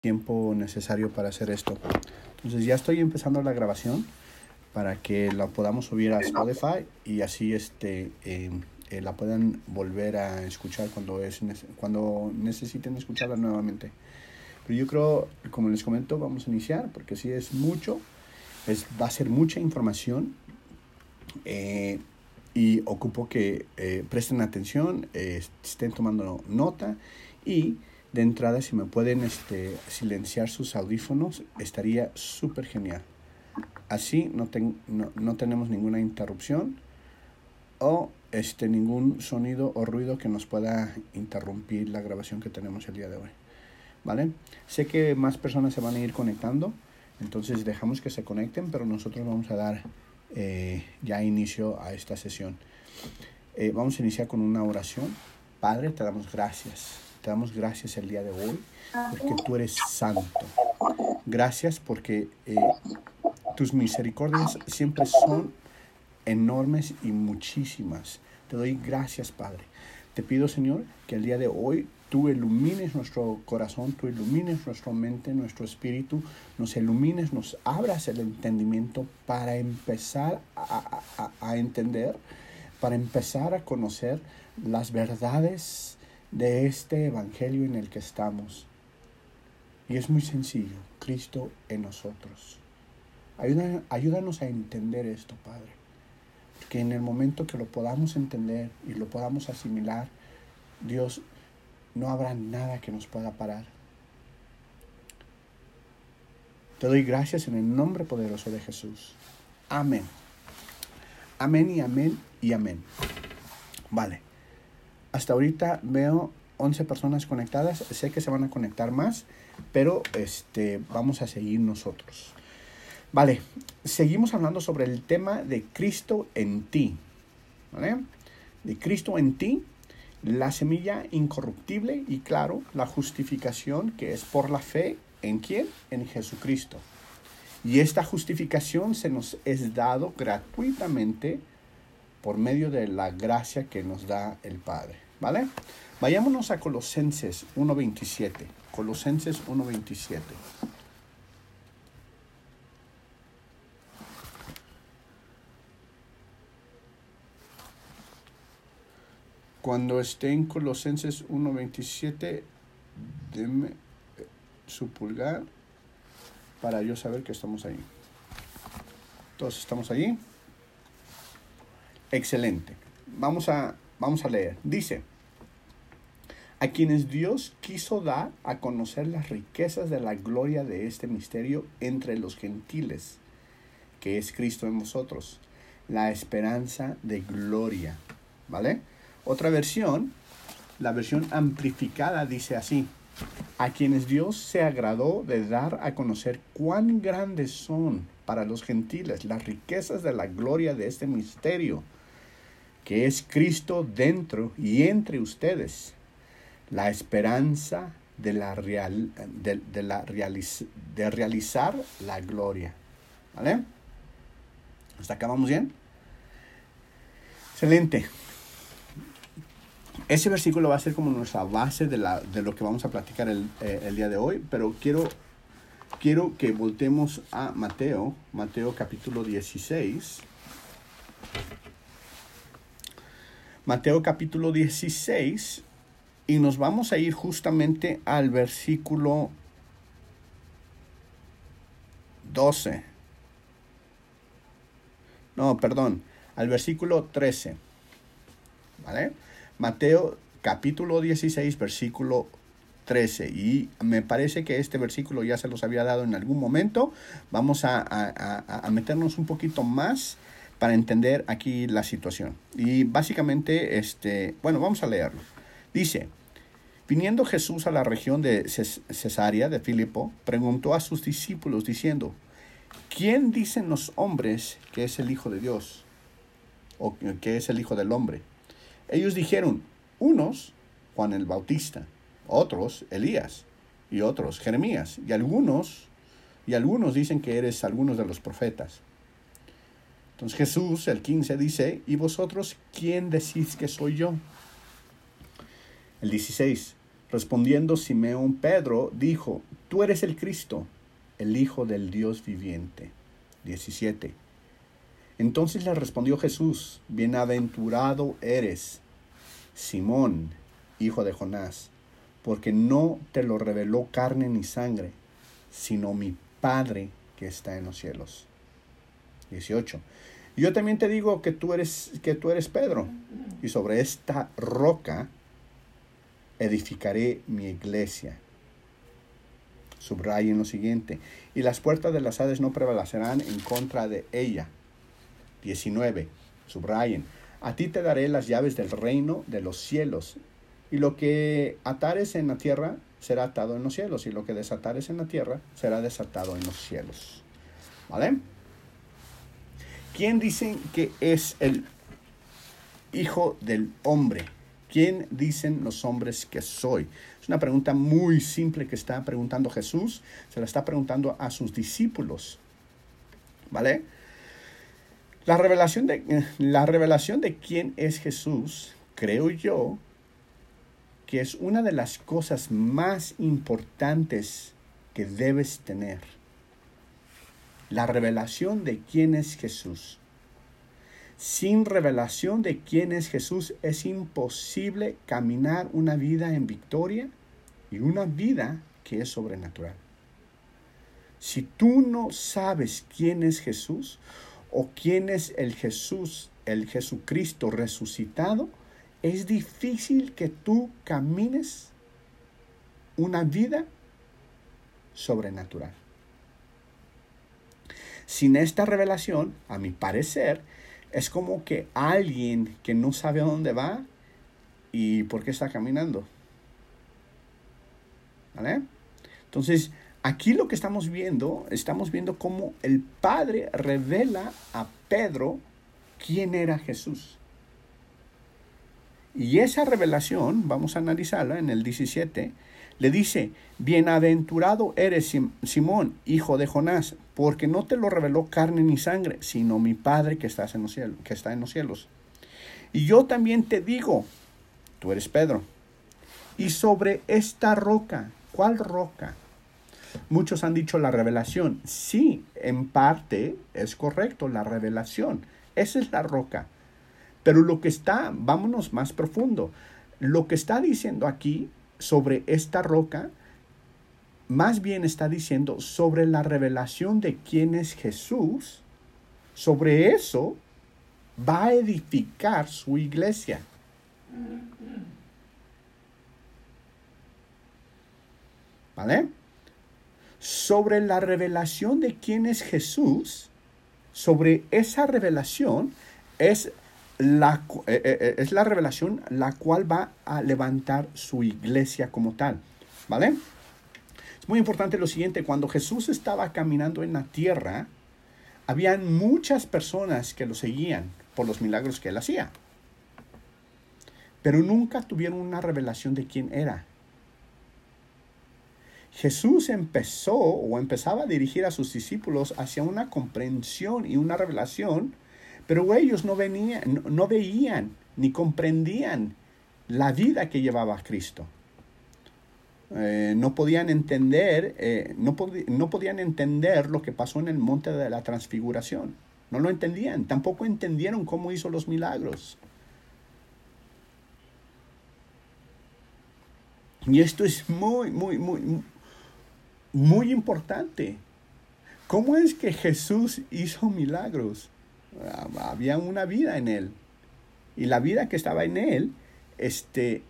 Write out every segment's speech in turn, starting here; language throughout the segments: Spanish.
tiempo necesario para hacer esto. Entonces ya estoy empezando la grabación para que la podamos subir a Spotify y así este eh, eh, la puedan volver a escuchar cuando es cuando necesiten escucharla nuevamente. Pero yo creo, como les comento, vamos a iniciar porque si es mucho, es, va a ser mucha información eh, y ocupo que presten atención, estén tomando nota y de entrada, si me pueden este, silenciar sus audífonos, estaría súper genial. Así no, no, tenemos ninguna interrupción o este, ningún sonido o ruido que nos pueda interrumpir la grabación que tenemos el día de hoy. ¿Vale? Sé que más personas se van a ir conectando, entonces dejamos que se conecten, pero nosotros vamos a dar eh, ya inicio a esta sesión. Eh, vamos a iniciar con una oración. Padre, te damos gracias te damos gracias el día de hoy porque tú eres santo. Gracias porque eh, tus misericordias siempre son enormes y muchísimas. Te doy gracias, Padre. Te pido, Señor, que el día de hoy tú ilumines nuestro corazón, tú ilumines nuestra mente, nuestro espíritu, nos ilumines, nos abras el entendimiento para empezar a, a entender, para empezar a conocer las verdades de este Evangelio en el que estamos. Y es muy sencillo, Cristo en nosotros. ayúdanos a entender esto, Padre. Que en el momento que lo podamos entender y lo podamos asimilar, Dios, no habrá nada que nos pueda parar. Te doy gracias en el nombre poderoso de Jesús. Amén. Amén y amén y amén. Vale. Hasta ahorita veo 11 personas conectadas. Sé que se van a conectar más, pero este, vamos a seguir nosotros. Vale, seguimos hablando sobre el tema de Cristo en ti. ¿Vale? De Cristo en ti, la semilla incorruptible y claro, la justificación que es por la fe en quién? En Jesucristo. Y esta justificación se nos es dado gratuitamente por medio de la gracia que nos da el Padre. ¿Vale? Vayámonos a Colosenses 1.27. Colosenses 1.27. Cuando esté en Colosenses 1.27, denme eh, su pulgar para yo saber que estamos ahí. Todos estamos ahí. Excelente. Vamos a, vamos a leer. Dice, a quienes Dios quiso dar a conocer las riquezas de la gloria de este misterio entre los gentiles, que es Cristo en vosotros, la esperanza de gloria. ¿Vale? Otra versión, la versión amplificada dice así, a quienes Dios se agradó de dar a conocer cuán grandes son para los gentiles las riquezas de la gloria de este misterio que es Cristo dentro y entre ustedes, la esperanza de, la real, de, la de realizar la gloria. ¿Vale? ¿Hasta acá vamos bien? Excelente. Ese versículo va a ser como nuestra base de, la, de lo que vamos a platicar el, eh, el, día de hoy, pero quiero, quiero que voltemos a Mateo, Mateo capítulo 16. Mateo capítulo 16 y nos vamos a ir justamente al versículo 12. No, perdón, al versículo 13. ¿Vale? Mateo capítulo 16, versículo 13. Y me parece que este versículo ya se los había dado en algún momento. Vamos a, meternos un poquito más para entender aquí la situación. Y básicamente, este, bueno, vamos a leerlo. Dice, viniendo Jesús a la región de Cesarea de Filipo, preguntó a sus discípulos diciendo, ¿quién dicen los hombres que es el Hijo de Dios? ¿O que es el Hijo del Hombre? Ellos dijeron, unos, Juan el Bautista, otros, Elías, y otros, Jeremías, y algunos, y algunos dicen que eres algunos de los profetas. Entonces Jesús, el 15, dice, ¿y vosotros quién decís que soy yo? El 16, Respondiendo Simeón Pedro, dijo, Tú eres el Cristo, el Hijo del Dios viviente. 17. Entonces le respondió Jesús, Bienaventurado eres, Simón, hijo de Jonás, porque no te lo reveló carne ni sangre, sino mi Padre que está en los cielos. 18. Yo también te digo que tú eres que tú eres Pedro, y sobre esta roca edificaré mi iglesia. Subrayen lo siguiente, y las puertas de las Hades no prevalecerán en contra de ella. 19. Subrayen, a ti te daré las llaves del reino de los cielos, y lo que atares en la tierra será atado en los cielos, y lo que desatares en la tierra será desatado en los cielos. ¿Vale? ¿Quién dicen que es el Hijo del Hombre? ¿Quién dicen los hombres que soy? Es una pregunta muy simple que está preguntando Jesús, se la está preguntando a sus discípulos. ¿Vale? La revelación de, la revelación de quién es Jesús, creo yo, que es una de las cosas más importantes que debes tener la revelación de quién es Jesús. Sin revelación de quién es Jesús es imposible caminar una vida en victoria y una vida que es sobrenatural. Si tú no sabes quién es Jesús o quién es el Jesús, el Jesucristo resucitado, es difícil que tú camines una vida sobrenatural. Sin esta revelación, a mi parecer, es como que alguien que no sabe a dónde va y por qué está caminando. ¿Vale? Entonces, aquí lo que estamos viendo, estamos viendo cómo el Padre revela a Pedro quién era Jesús. Y esa revelación, vamos a analizarla en el 17, le dice, bienaventurado eres Simón, hijo de Jonás, porque no te lo reveló carne ni sangre, sino mi Padre que, estás en los cielos, que está en los cielos. Y yo también te digo, tú eres Pedro, y sobre esta roca, ¿cuál roca? Muchos han dicho la revelación. Sí, en parte es correcto, la revelación. Esa es la roca. Pero lo que está, vámonos más profundo, lo que está diciendo aquí sobre esta roca, más bien está diciendo sobre la revelación de quién es Jesús, sobre eso va a edificar su iglesia. ¿Vale? Sobre la revelación de quién es Jesús, sobre esa revelación es eh, eh, eh, es la revelación la cual va a levantar su iglesia como tal. ¿Vale? Es muy importante lo siguiente, cuando Jesús estaba caminando en la tierra, habían muchas personas que lo seguían por los milagros que él hacía. Pero nunca tuvieron una revelación de quién era. Jesús empezó o empezaba a dirigir a sus discípulos hacia una comprensión y una revelación pero ellos no, venían, no, veían ni comprendían la vida que llevaba Cristo. Eh, no podían entender, eh, no, no podían entender lo que pasó en el monte de la transfiguración. No lo entendían, tampoco entendieron cómo hizo los milagros. Y esto es muy, muy, muy, muy importante. ¿Cómo es que Jesús hizo milagros? Había una vida en él. Y la vida que estaba en él, este,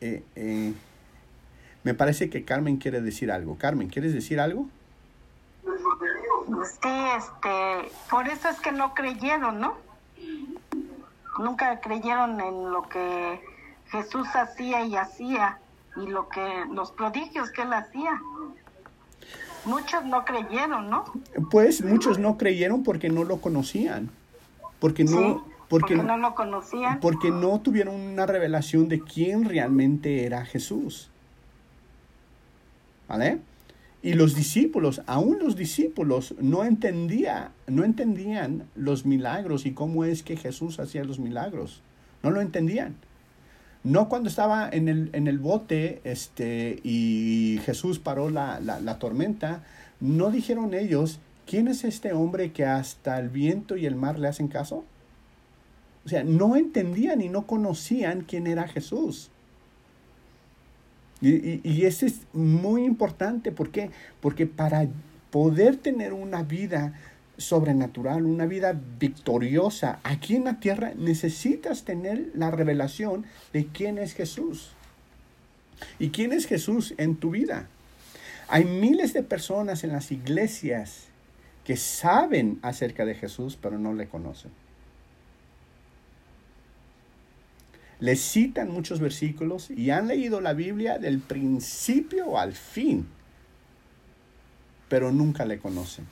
eh, eh, me parece que Carmen quiere decir algo. Carmen, ¿quieres decir algo? Sí, este, por eso es que no creyeron, ¿no? Nunca creyeron en lo que Jesús hacía y hacía y lo que los prodigios que él hacía. Muchos no creyeron, ¿no? Pues muchos no creyeron porque no lo conocían porque no, porque, no lo conocían. Porque no tuvieron una revelación de quién realmente era Jesús. ¿Vale? Y los discípulos, aún los discípulos, no, entendía, no entendían los milagros y cómo es que Jesús hacía los milagros. No lo entendían. No cuando estaba en el, en el bote este, y Jesús paró la, la tormenta, no dijeron ellos, ¿quién es este hombre que hasta el viento y el mar le hacen caso? O sea, no entendían y no conocían quién era Jesús. Y, y, eso es muy importante. ¿Por qué? Porque para poder tener una vida sobrenatural, una vida victoriosa aquí en la tierra, necesitas tener la revelación de quién es Jesús. ¿Y quién es Jesús en tu vida? Hay miles de personas en las iglesias que saben acerca de Jesús, pero no le conocen. Le citan muchos versículos y han leído la Biblia del principio al fin, pero nunca le conocen.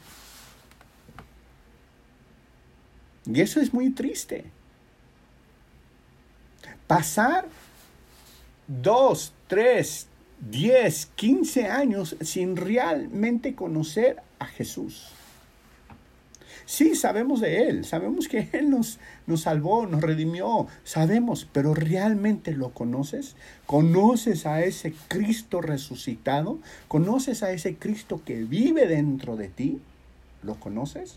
Y eso es muy triste. Pasar dos, tres, diez, quince años sin realmente conocer a Jesús. Sí, sabemos de Él, sabemos que Él nos, nos salvó, nos redimió, sabemos, pero ¿realmente lo conoces? ¿Conoces a ese Cristo resucitado? ¿Conoces a ese Cristo que vive dentro de ti? ¿Lo conoces?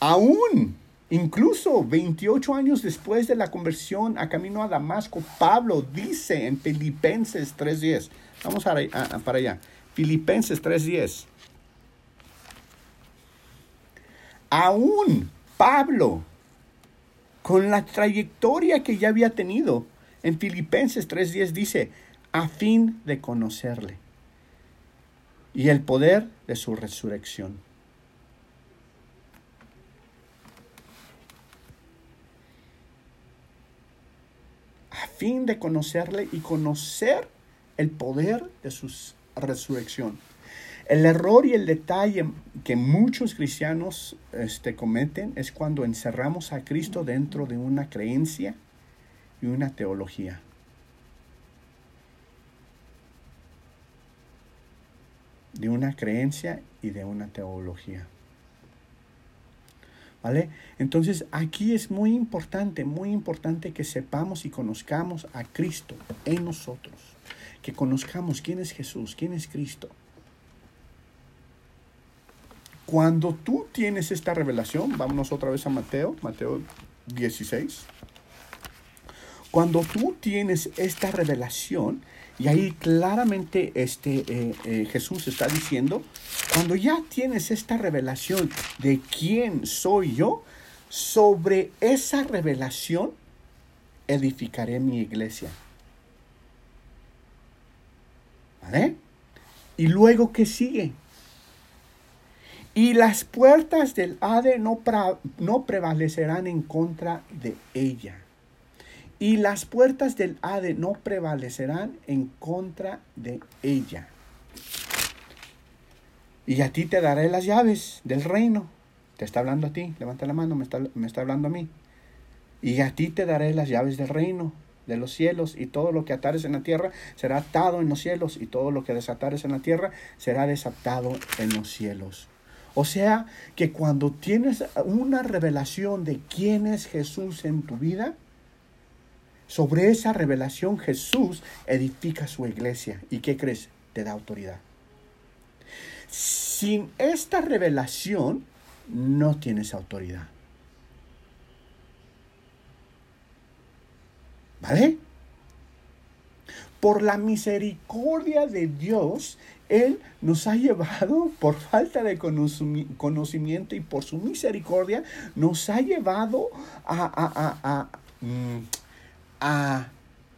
Aún, incluso 28 años después de la conversión a camino a Damasco, Pablo dice en Filipenses 3.10, vamos para allá, Filipenses 3.10, aún Pablo, con la trayectoria que ya había tenido, en Filipenses 3.10 dice, a fin de conocerle y el poder de su resurrección. A fin de conocerle y conocer el poder de su resurrección. El error y el detalle que muchos cristianos este, cometen es cuando encerramos a Cristo dentro de una creencia y una teología. De una creencia y de una teología. ¿Vale? Entonces aquí es muy importante, muy importante que sepamos y conozcamos a Cristo en nosotros. Que conozcamos quién es Jesús, quién es Cristo. Cuando tú tienes esta revelación, vámonos otra vez a Mateo, Mateo 16. Cuando tú tienes esta revelación, y ahí claramente este, eh, eh, Jesús está diciendo, cuando ya tienes esta revelación de quién soy yo, sobre esa revelación edificaré mi iglesia. ¿Vale? Y luego, ¿qué sigue? Y las puertas del Hade no, no prevalecerán en contra de ella. Y las puertas del Hade no prevalecerán en contra de ella. Y a ti te daré las llaves del reino. Te está hablando a ti. Levanta la mano, me está, me está hablando a mí. Y a ti te daré las llaves del reino de los cielos, y todo lo que atares en la tierra será atado en los cielos, y todo lo que desatares en la tierra será desatado en los cielos. O sea que cuando tienes una revelación de quién es Jesús en tu vida, sobre esa revelación Jesús edifica su iglesia. ¿Y qué crees? Te da autoridad. Sin esta revelación no tienes autoridad. ¿Vale? Por la misericordia de Dios, él nos ha llevado, por falta de conocimiento y por su misericordia, nos ha llevado a, mm, a,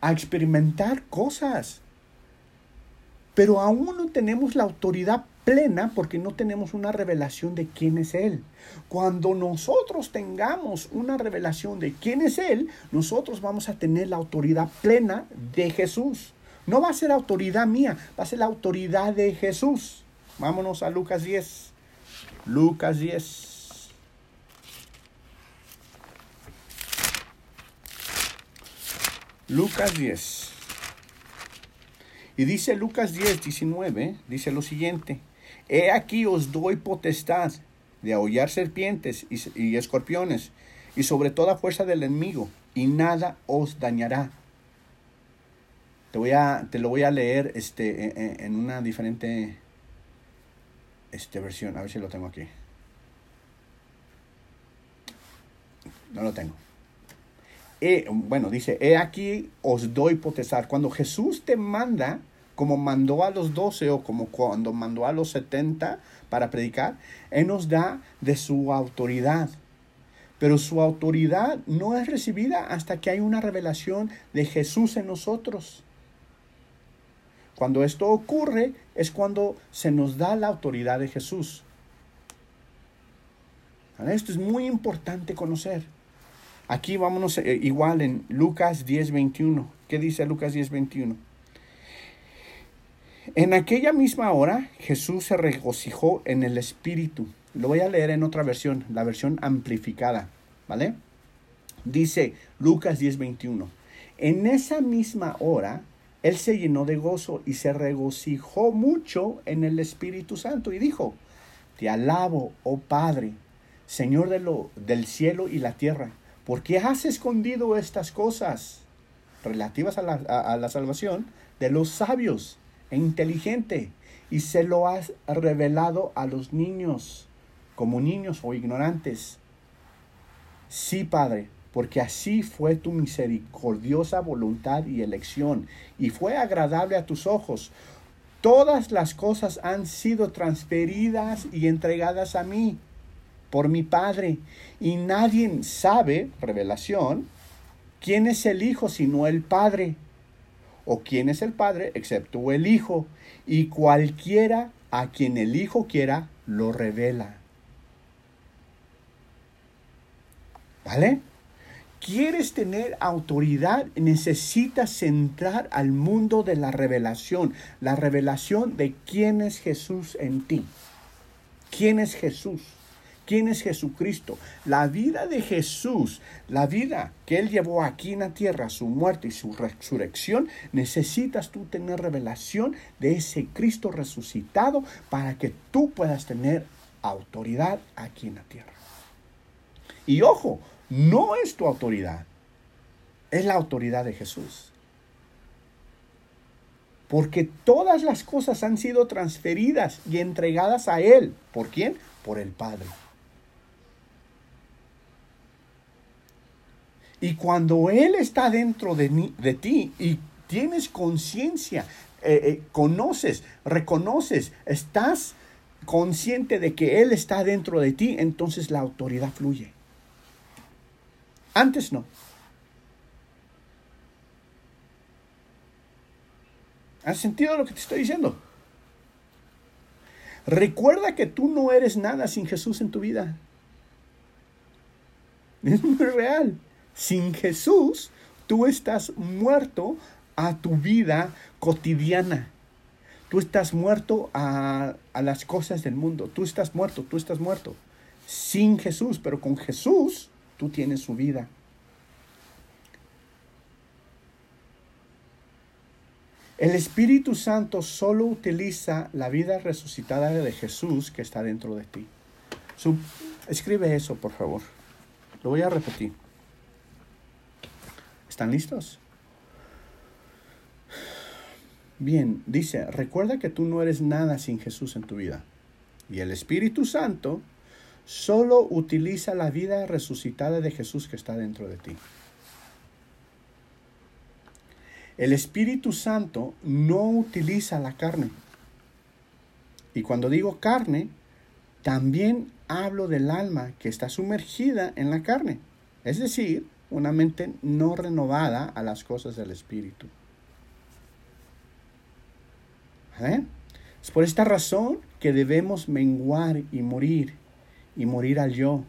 a, experimentar cosas. Pero aún no tenemos la autoridad plena porque no tenemos una revelación de quién es Él. Cuando nosotros tengamos una revelación de quién es Él, nosotros vamos a tener la autoridad plena de Jesús. No va a ser autoridad mía, va a ser la autoridad de Jesús. Vámonos a Lucas 10. Lucas 10. Lucas 10. Y dice Lucas 10, 19, dice lo siguiente. He aquí os doy potestad de aullar serpientes y, y escorpiones y sobre toda fuerza del enemigo, y nada os dañará. Te, voy a, te lo voy a leer este, en, e, en una diferente este, versión. A ver si lo tengo aquí. No lo tengo. bueno, dice, he aquí os doy potestad. Cuando Jesús te manda, como mandó a los doce o como cuando mandó a los setenta para predicar, Él nos da de su autoridad. Pero su autoridad no es recibida hasta que hay una revelación de Jesús en nosotros. Cuando esto ocurre es cuando se nos da la autoridad de Jesús. Esto es muy importante conocer. Aquí vámonos eh, igual en Lucas 10:21. ¿Qué dice Lucas 10:21? En aquella misma hora Jesús se regocijó en el Espíritu. Lo voy a leer en otra versión, la versión amplificada, ¿vale? Dice Lucas 10:21. En esa misma hora él se llenó de gozo y se regocijó mucho en el Espíritu Santo y dijo, Te alabo, oh Padre, Señor de lo, del cielo y la tierra, porque has escondido estas cosas relativas a la, a la salvación de los sabios e inteligentes y se lo has revelado a los niños como niños o ignorantes. Sí, Padre, porque así fue tu misericordiosa voluntad y elección, y fue agradable a tus ojos. Todas las cosas han sido transferidas y entregadas a mí por mi Padre, y nadie sabe, revelación, quién es el Hijo sino el Padre, o quién es el Padre excepto el Hijo, y cualquiera a quien el Hijo quiera lo revela. ¿Vale? Quieres tener autoridad, necesitas entrar al mundo de la revelación, la revelación de quién es Jesús en ti. ¿Quién es Jesús? ¿Quién es Jesucristo? La vida de Jesús, la vida que Él llevó aquí en la tierra, su muerte y su resurrección, necesitas tú tener revelación de ese Cristo resucitado para que tú puedas tener autoridad aquí en la tierra. Y ojo, no es tu autoridad, es la autoridad de Jesús. Porque todas las cosas han sido transferidas y entregadas a Él. ¿Por quién? Por el Padre. Y cuando Él está dentro de, ti y tienes conciencia, eh, eh, conoces, reconoces, estás consciente de que Él está dentro de ti, entonces la autoridad fluye. Antes no. ¿Has sentido lo que te estoy diciendo? Recuerda que tú no eres nada sin Jesús en tu vida. Es muy real. Sin Jesús, tú estás muerto a tu vida cotidiana. Tú estás muerto a, a, las cosas del mundo. Tú estás muerto, tú estás muerto. Sin Jesús, pero con Jesús tú tienes su vida. El Espíritu Santo solo utiliza la vida resucitada de Jesús que está dentro de ti. escribe eso, por favor. Lo voy a repetir. ¿Están listos? Bien, dice, recuerda que tú no eres nada sin Jesús en tu vida. Y el Espíritu Santo solo utiliza la vida resucitada de Jesús que está dentro de ti. El Espíritu Santo no utiliza la carne. Y cuando digo carne, también hablo del alma que está sumergida en la carne. Es decir, una mente no renovada a las cosas del Espíritu. ¿Eh? Es por esta razón que debemos menguar y morir y morir al yo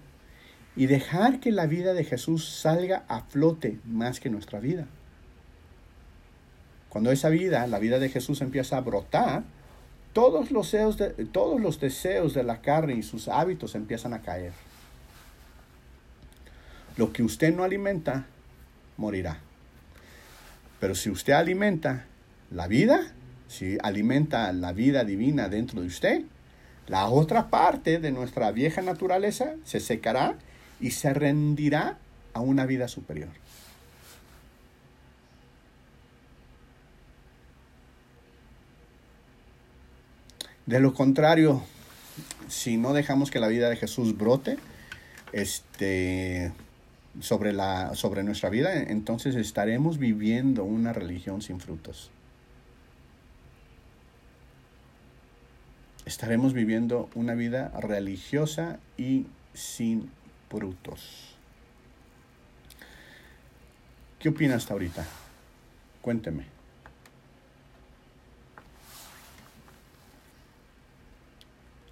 y dejar que la vida de Jesús salga a flote más que nuestra vida. Cuando esa vida, la vida de Jesús empieza a brotar, todos los, deseos de, todos los deseos de la carne y sus hábitos empiezan a caer. Lo que usted no alimenta, morirá. Pero si usted alimenta la vida, si alimenta la vida divina dentro de usted, la otra parte de nuestra vieja naturaleza se secará y se rendirá a una vida superior. De lo contrario, si no dejamos que la vida de Jesús brote este, sobre, la, sobre nuestra vida, entonces estaremos viviendo una religión sin frutos. Estaremos viviendo una vida religiosa y sin frutos. ¿Qué opinas hasta ahorita? Cuénteme.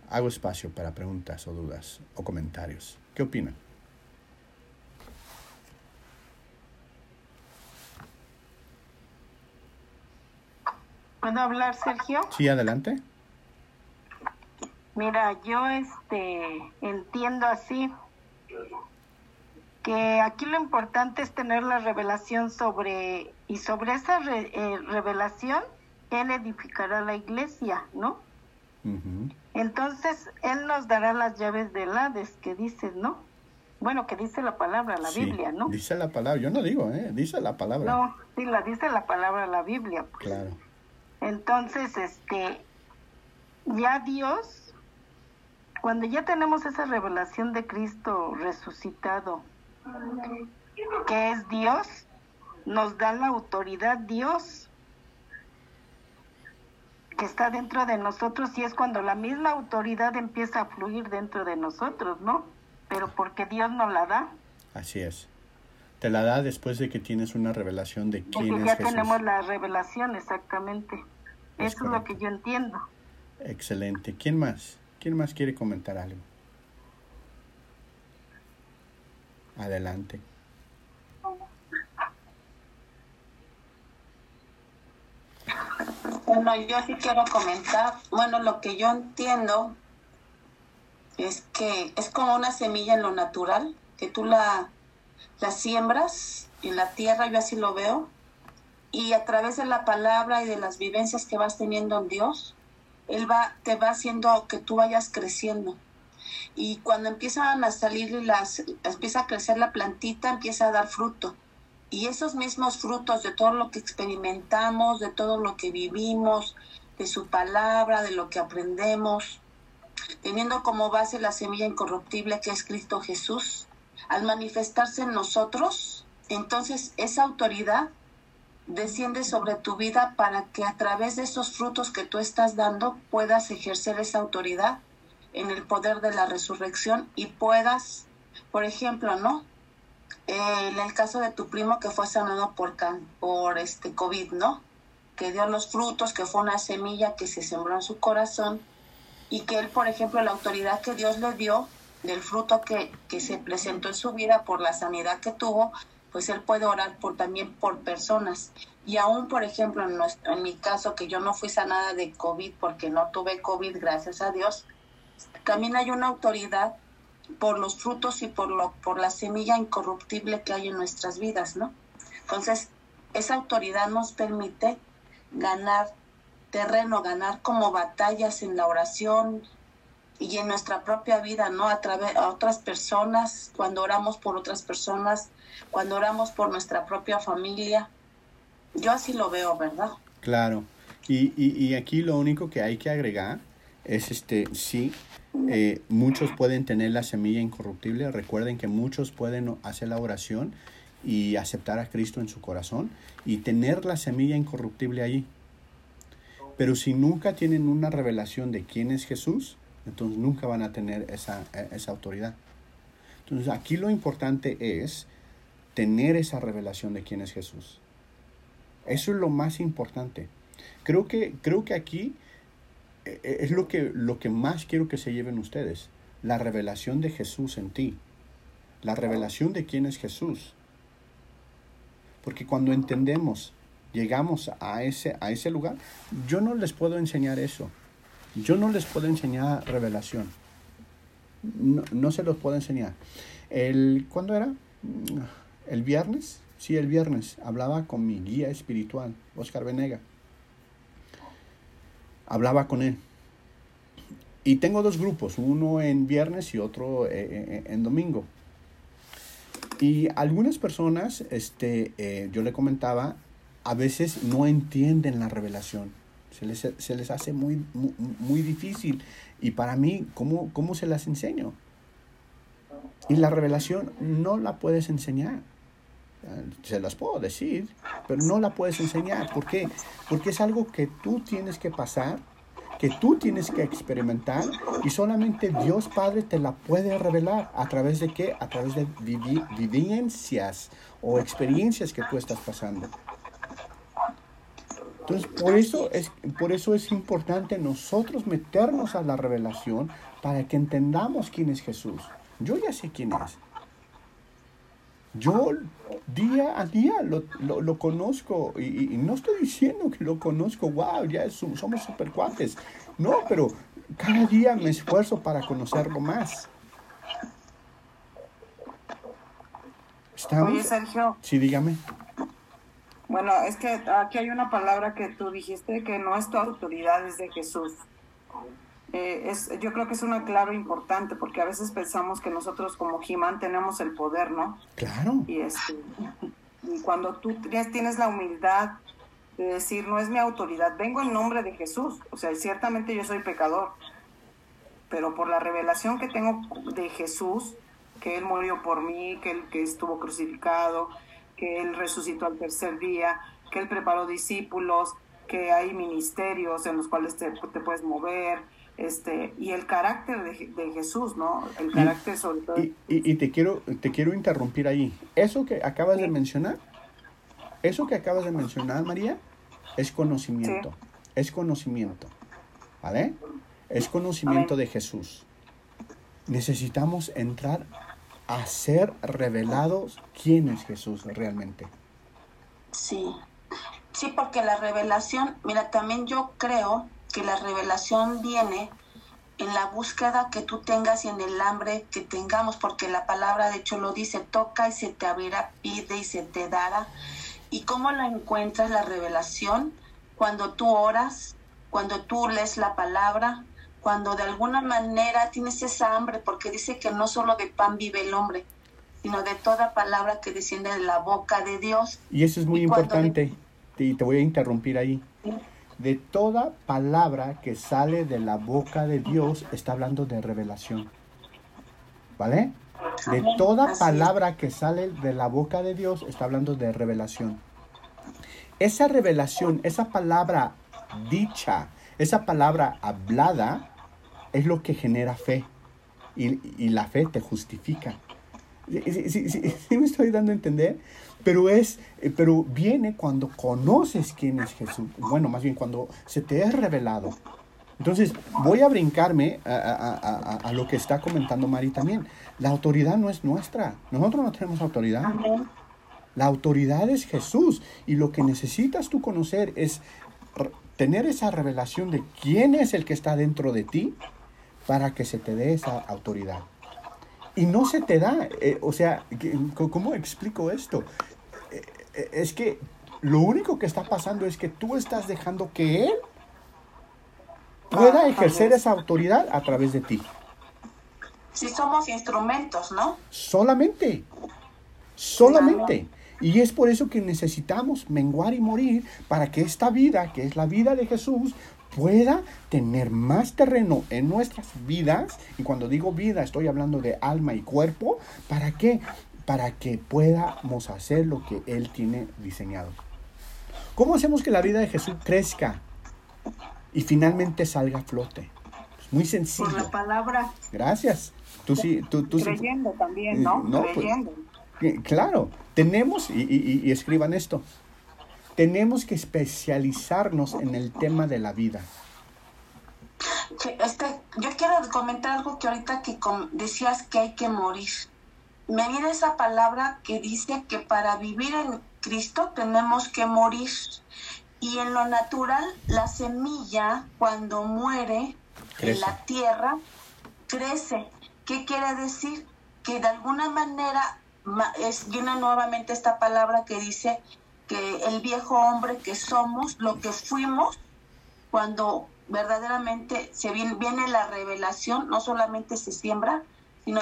Hago espacio para preguntas o dudas o comentarios. ¿Qué opinan? ¿Puedo hablar, Sergio? Sí, adelante. Mira, yo este entiendo así que aquí lo importante es tener la revelación sobre y sobre esa eh, revelación él edificará la iglesia, ¿no? Entonces, Él nos dará las llaves del Hades, que dice, ¿no? Bueno, que dice la palabra, la Biblia, ¿no? Dice la palabra, yo no digo, ¿eh? Dice la palabra. No, sí, la dice la palabra, la Biblia. Pues. Claro. Entonces, este, ya Dios, cuando ya tenemos esa revelación de Cristo resucitado, que es Dios, nos da la autoridad Dios que está dentro de nosotros y es cuando la misma autoridad empieza a fluir dentro de nosotros, ¿no? Pero porque Dios nos la da. Así es. Te la da después de que tienes una revelación de quién porque ya tenemos la revelación, exactamente. Eso es lo que yo entiendo. Excelente. ¿Quién más? ¿Quién más quiere comentar algo? Adelante. Bueno, yo sí quiero comentar, bueno, lo que yo entiendo es que es como una semilla en lo natural, que tú la, la siembras en la tierra, yo así lo veo, y a través de la palabra y de las vivencias que vas teniendo en Dios, Él va, te va haciendo que tú vayas creciendo. Y cuando empiezan a salir las, empieza a crecer la plantita, empieza a dar fruto. Y esos mismos frutos de todo lo que experimentamos, de todo lo que vivimos, de su palabra, de lo que aprendemos, teniendo como base la semilla incorruptible que es Cristo Jesús, al manifestarse en nosotros, entonces esa autoridad desciende sobre tu vida para que a través de esos frutos que tú estás dando puedas ejercer esa autoridad en el poder de la resurrección y puedas, por ejemplo, ¿no? en el caso de tu primo que fue sanado por, por este COVID, ¿no? Que dio los frutos, que fue una semilla que se sembró en su corazón y que él, por ejemplo, la autoridad que Dios le dio del fruto que, que se presentó en su vida por la sanidad que tuvo, pues él puede orar por también por personas. Y aún, por ejemplo, en, nuestro, en mi caso, que yo no fui sanada de COVID porque no tuve COVID, gracias a Dios, también hay una autoridad por los frutos y por, lo, por la semilla incorruptible que hay en nuestras vidas, ¿no? Entonces, esa autoridad nos permite ganar terreno, ganar como batallas en la oración y en nuestra propia vida, ¿no? A través a otras personas, cuando oramos por otras personas, cuando oramos por nuestra propia familia. Yo así lo veo, ¿verdad? Claro. Y, y, y aquí lo único que hay que agregar es este, sí, eh, muchos pueden tener la semilla incorruptible. Recuerden que muchos pueden hacer la oración y aceptar a Cristo en su corazón y tener la semilla incorruptible allí. Pero si nunca tienen una revelación de quién es Jesús, entonces nunca van a tener esa, esa autoridad. Entonces aquí lo importante es tener esa revelación de quién es Jesús. Eso es lo más importante. Creo que, creo que aquí e, e, es lo que, lo que más quiero que se lleven ustedes, la revelación de Jesús en ti, la revelación de quién es Jesús. Porque cuando entendemos, llegamos a ese, a ese lugar, yo no les puedo enseñar eso. Yo no les puedo enseñar revelación. No, no se los puedo enseñar. El, ¿Cuándo era? ¿El viernes? Sí, el viernes. Hablaba con mi guía espiritual, Oscar Venega hablaba con él. Y tengo dos grupos, uno en viernes y otro eh, eh, en domingo. Y algunas personas, este, eh, yo le comentaba, a veces no entienden la revelación. Se les, se les hace muy, muy, muy, difícil. Y para mí, ¿cómo, ¿cómo se las enseño? Y la revelación no la puedes enseñar. Se las puedo decir, pero no la puedes enseñar. ¿Por qué? Porque es algo que tú tienes que pasar, que tú tienes que experimentar y solamente Dios Padre te la puede revelar. ¿A través de qué? A través de vivencias o experiencias que tú estás pasando. Entonces, por eso, es, por eso es importante nosotros meternos a la revelación para que entendamos quién es Jesús. Yo ya sé quién es. Yo día a día lo, conozco y, no estoy diciendo que lo conozco, wow, ya somos super cuates. No, pero cada día me esfuerzo para conocerlo más. ¿Estamos? Oye, Sergio. Sí, dígame. Bueno, es que aquí hay una palabra que tú dijiste que no es tu autoridad, es de Jesús. Eh, es, yo creo que es una clave importante porque a veces pensamos que nosotros como Jimán tenemos el poder, ¿no? Claro. Y, este, y cuando tú tienes la humildad de decir, no es mi autoridad, vengo en nombre de Jesús, o sea, ciertamente yo soy pecador, pero por la revelación que tengo de Jesús, que Él murió por mí, que Él que estuvo crucificado, que Él resucitó al tercer día, que Él preparó discípulos, que hay ministerios en los cuales te, puedes mover, este, y el carácter de, Jesús, ¿no? El carácter sobre todo. Y, te, quiero, te quiero interrumpir ahí. Eso que acabas de mencionar, eso que acabas de mencionar, María, es conocimiento. Es conocimiento. ¿Vale? Es conocimiento de Jesús. Necesitamos entrar a ser revelados quién es Jesús realmente. Sí, sí, porque la revelación, mira, también yo creo que la revelación viene en la búsqueda que tú tengas y en el hambre que tengamos, porque la palabra de hecho lo dice, toca y se te abrirá, pide y se te dará. ¿Y cómo la encuentras la revelación? Cuando tú oras, cuando tú lees la palabra, cuando de alguna manera tienes esa hambre, porque dice que no solo de pan vive el hombre, sino de toda palabra que desciende de la boca de Dios. Y eso es muy importante, y te voy a interrumpir ahí. De toda palabra que sale de la boca de Dios, está hablando de revelación. ¿Vale? De toda palabra que sale de la boca de Dios, está hablando de revelación. Esa revelación, esa palabra dicha, esa palabra hablada, es lo que genera fe. Y, la fe te justifica. Sí, sí, sí, me estoy dando a entender, pero es, eh, pero viene cuando conoces quién es Jesús. Bueno, más bien cuando se te es revelado. Entonces, voy a brincarme a, a, lo que está comentando Mari también. La autoridad no es nuestra. Nosotros no tenemos autoridad. La autoridad es Jesús. Y lo que necesitas tú conocer es tener esa revelación de quién es el que está dentro de ti para que se te dé esa autoridad. Y no se te da, eh, o sea, ¿cómo explico esto? Eh, eh, es que lo único que está pasando es que tú estás dejando que Él pueda ejercer esa autoridad a través de ti. Si somos instrumentos, ¿no? Solamente, solamente. Y es por eso que necesitamos menguar y morir para que esta vida, que es la vida de Jesús, pueda tener más terreno en nuestras vidas, y cuando digo vida estoy hablando de alma y cuerpo, ¿para qué? Para que podamos hacer lo que Él tiene diseñado. ¿Cómo hacemos que la vida de Jesús crezca y finalmente salga a flote? muy sencillo. Por la palabra. Gracias. Tú sí, tú, tú Creyendo también, ¿no? no pues, Creyendo. claro, tenemos, y escriban esto, tenemos que especializarnos en el tema de la vida. Este, yo quiero comentar algo que ahorita que decías que hay que morir. Me viene esa palabra que dice que para vivir en Cristo tenemos que morir. Y en lo natural, la semilla cuando muere en la tierra crece. ¿Qué quiere decir? Que de alguna manera es, viene nuevamente esta palabra que dice que el viejo hombre que somos, lo que fuimos, cuando verdaderamente se viene, viene la revelación, no solamente se siembra, sino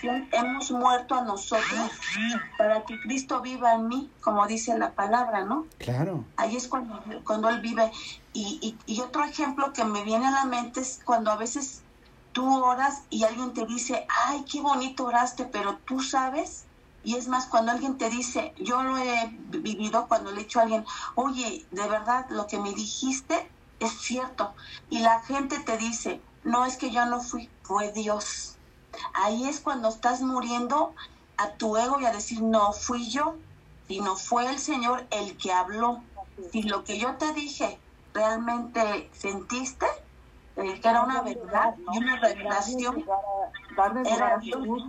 que hemos muerto a nosotros para que Cristo viva en mí, como dice la palabra, ¿no? Claro. Ahí es cuando, cuando Él vive. Y, y, y otro ejemplo que me viene a la mente es cuando a veces tú oras y alguien te dice, ay, qué bonito oraste, pero tú sabes y es más, cuando alguien te dice, yo lo he vivido cuando le he dicho a alguien, oye, de verdad lo que me dijiste es cierto. Y la gente te dice, no es que yo no fui, fue Dios. Ahí es cuando estás muriendo a tu ego y a decir, no fui yo, sino fue el Señor el que habló. Si lo que yo te dije realmente sentiste, eh, que era una verdad y una revelación, era Dios.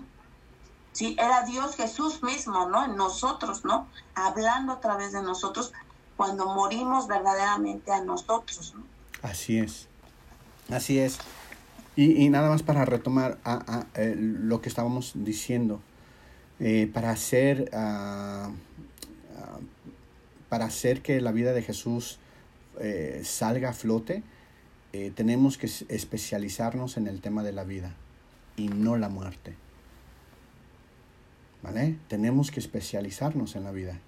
Sí, era Dios Jesús mismo, ¿no? En nosotros, ¿no? Hablando a través de nosotros cuando morimos verdaderamente a nosotros, ¿no? Así es. Así es. Y, nada más para retomar a, eh, lo que estábamos diciendo, eh, para hacer ah, ah, para hacer que la vida de Jesús eh, salga a flote, tenemos que especializarnos en el tema de la vida y no la muerte. Tenemos que especializarnos en la vida.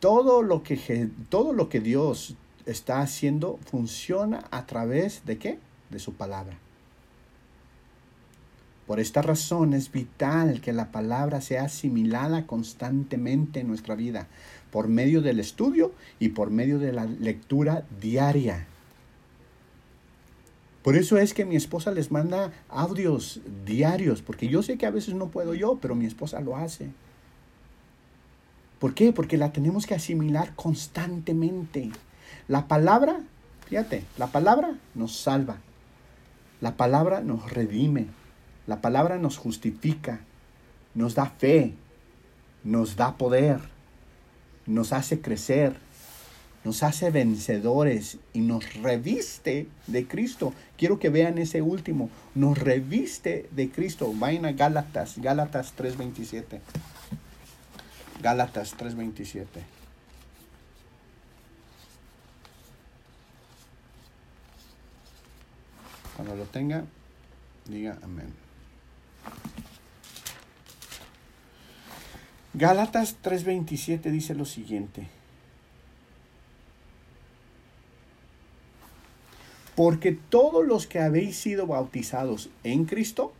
Todo lo que, todo lo que Dios está haciendo funciona a través de qué? De su palabra. Por esta razón es vital que la palabra sea asimilada constantemente en nuestra vida, por medio del estudio y por medio de la lectura diaria. Por eso es que mi esposa les manda audios diarios, porque yo sé que a veces no puedo yo, pero mi esposa lo hace. ¿Por qué? Porque la tenemos que asimilar constantemente. La palabra, fíjate, la palabra nos salva. La palabra nos redime. La palabra nos justifica. Nos da fe. Nos da poder. Nos hace crecer nos hace vencedores y nos reviste de Cristo. Quiero que vean ese último, nos reviste de Cristo. Vayan a Gálatas, Gálatas 3:27. Gálatas 3:27. Cuando lo tenga, diga amén. Gálatas 3:27 dice lo siguiente. Porque todos los que habéis sido bautizados en Cristo,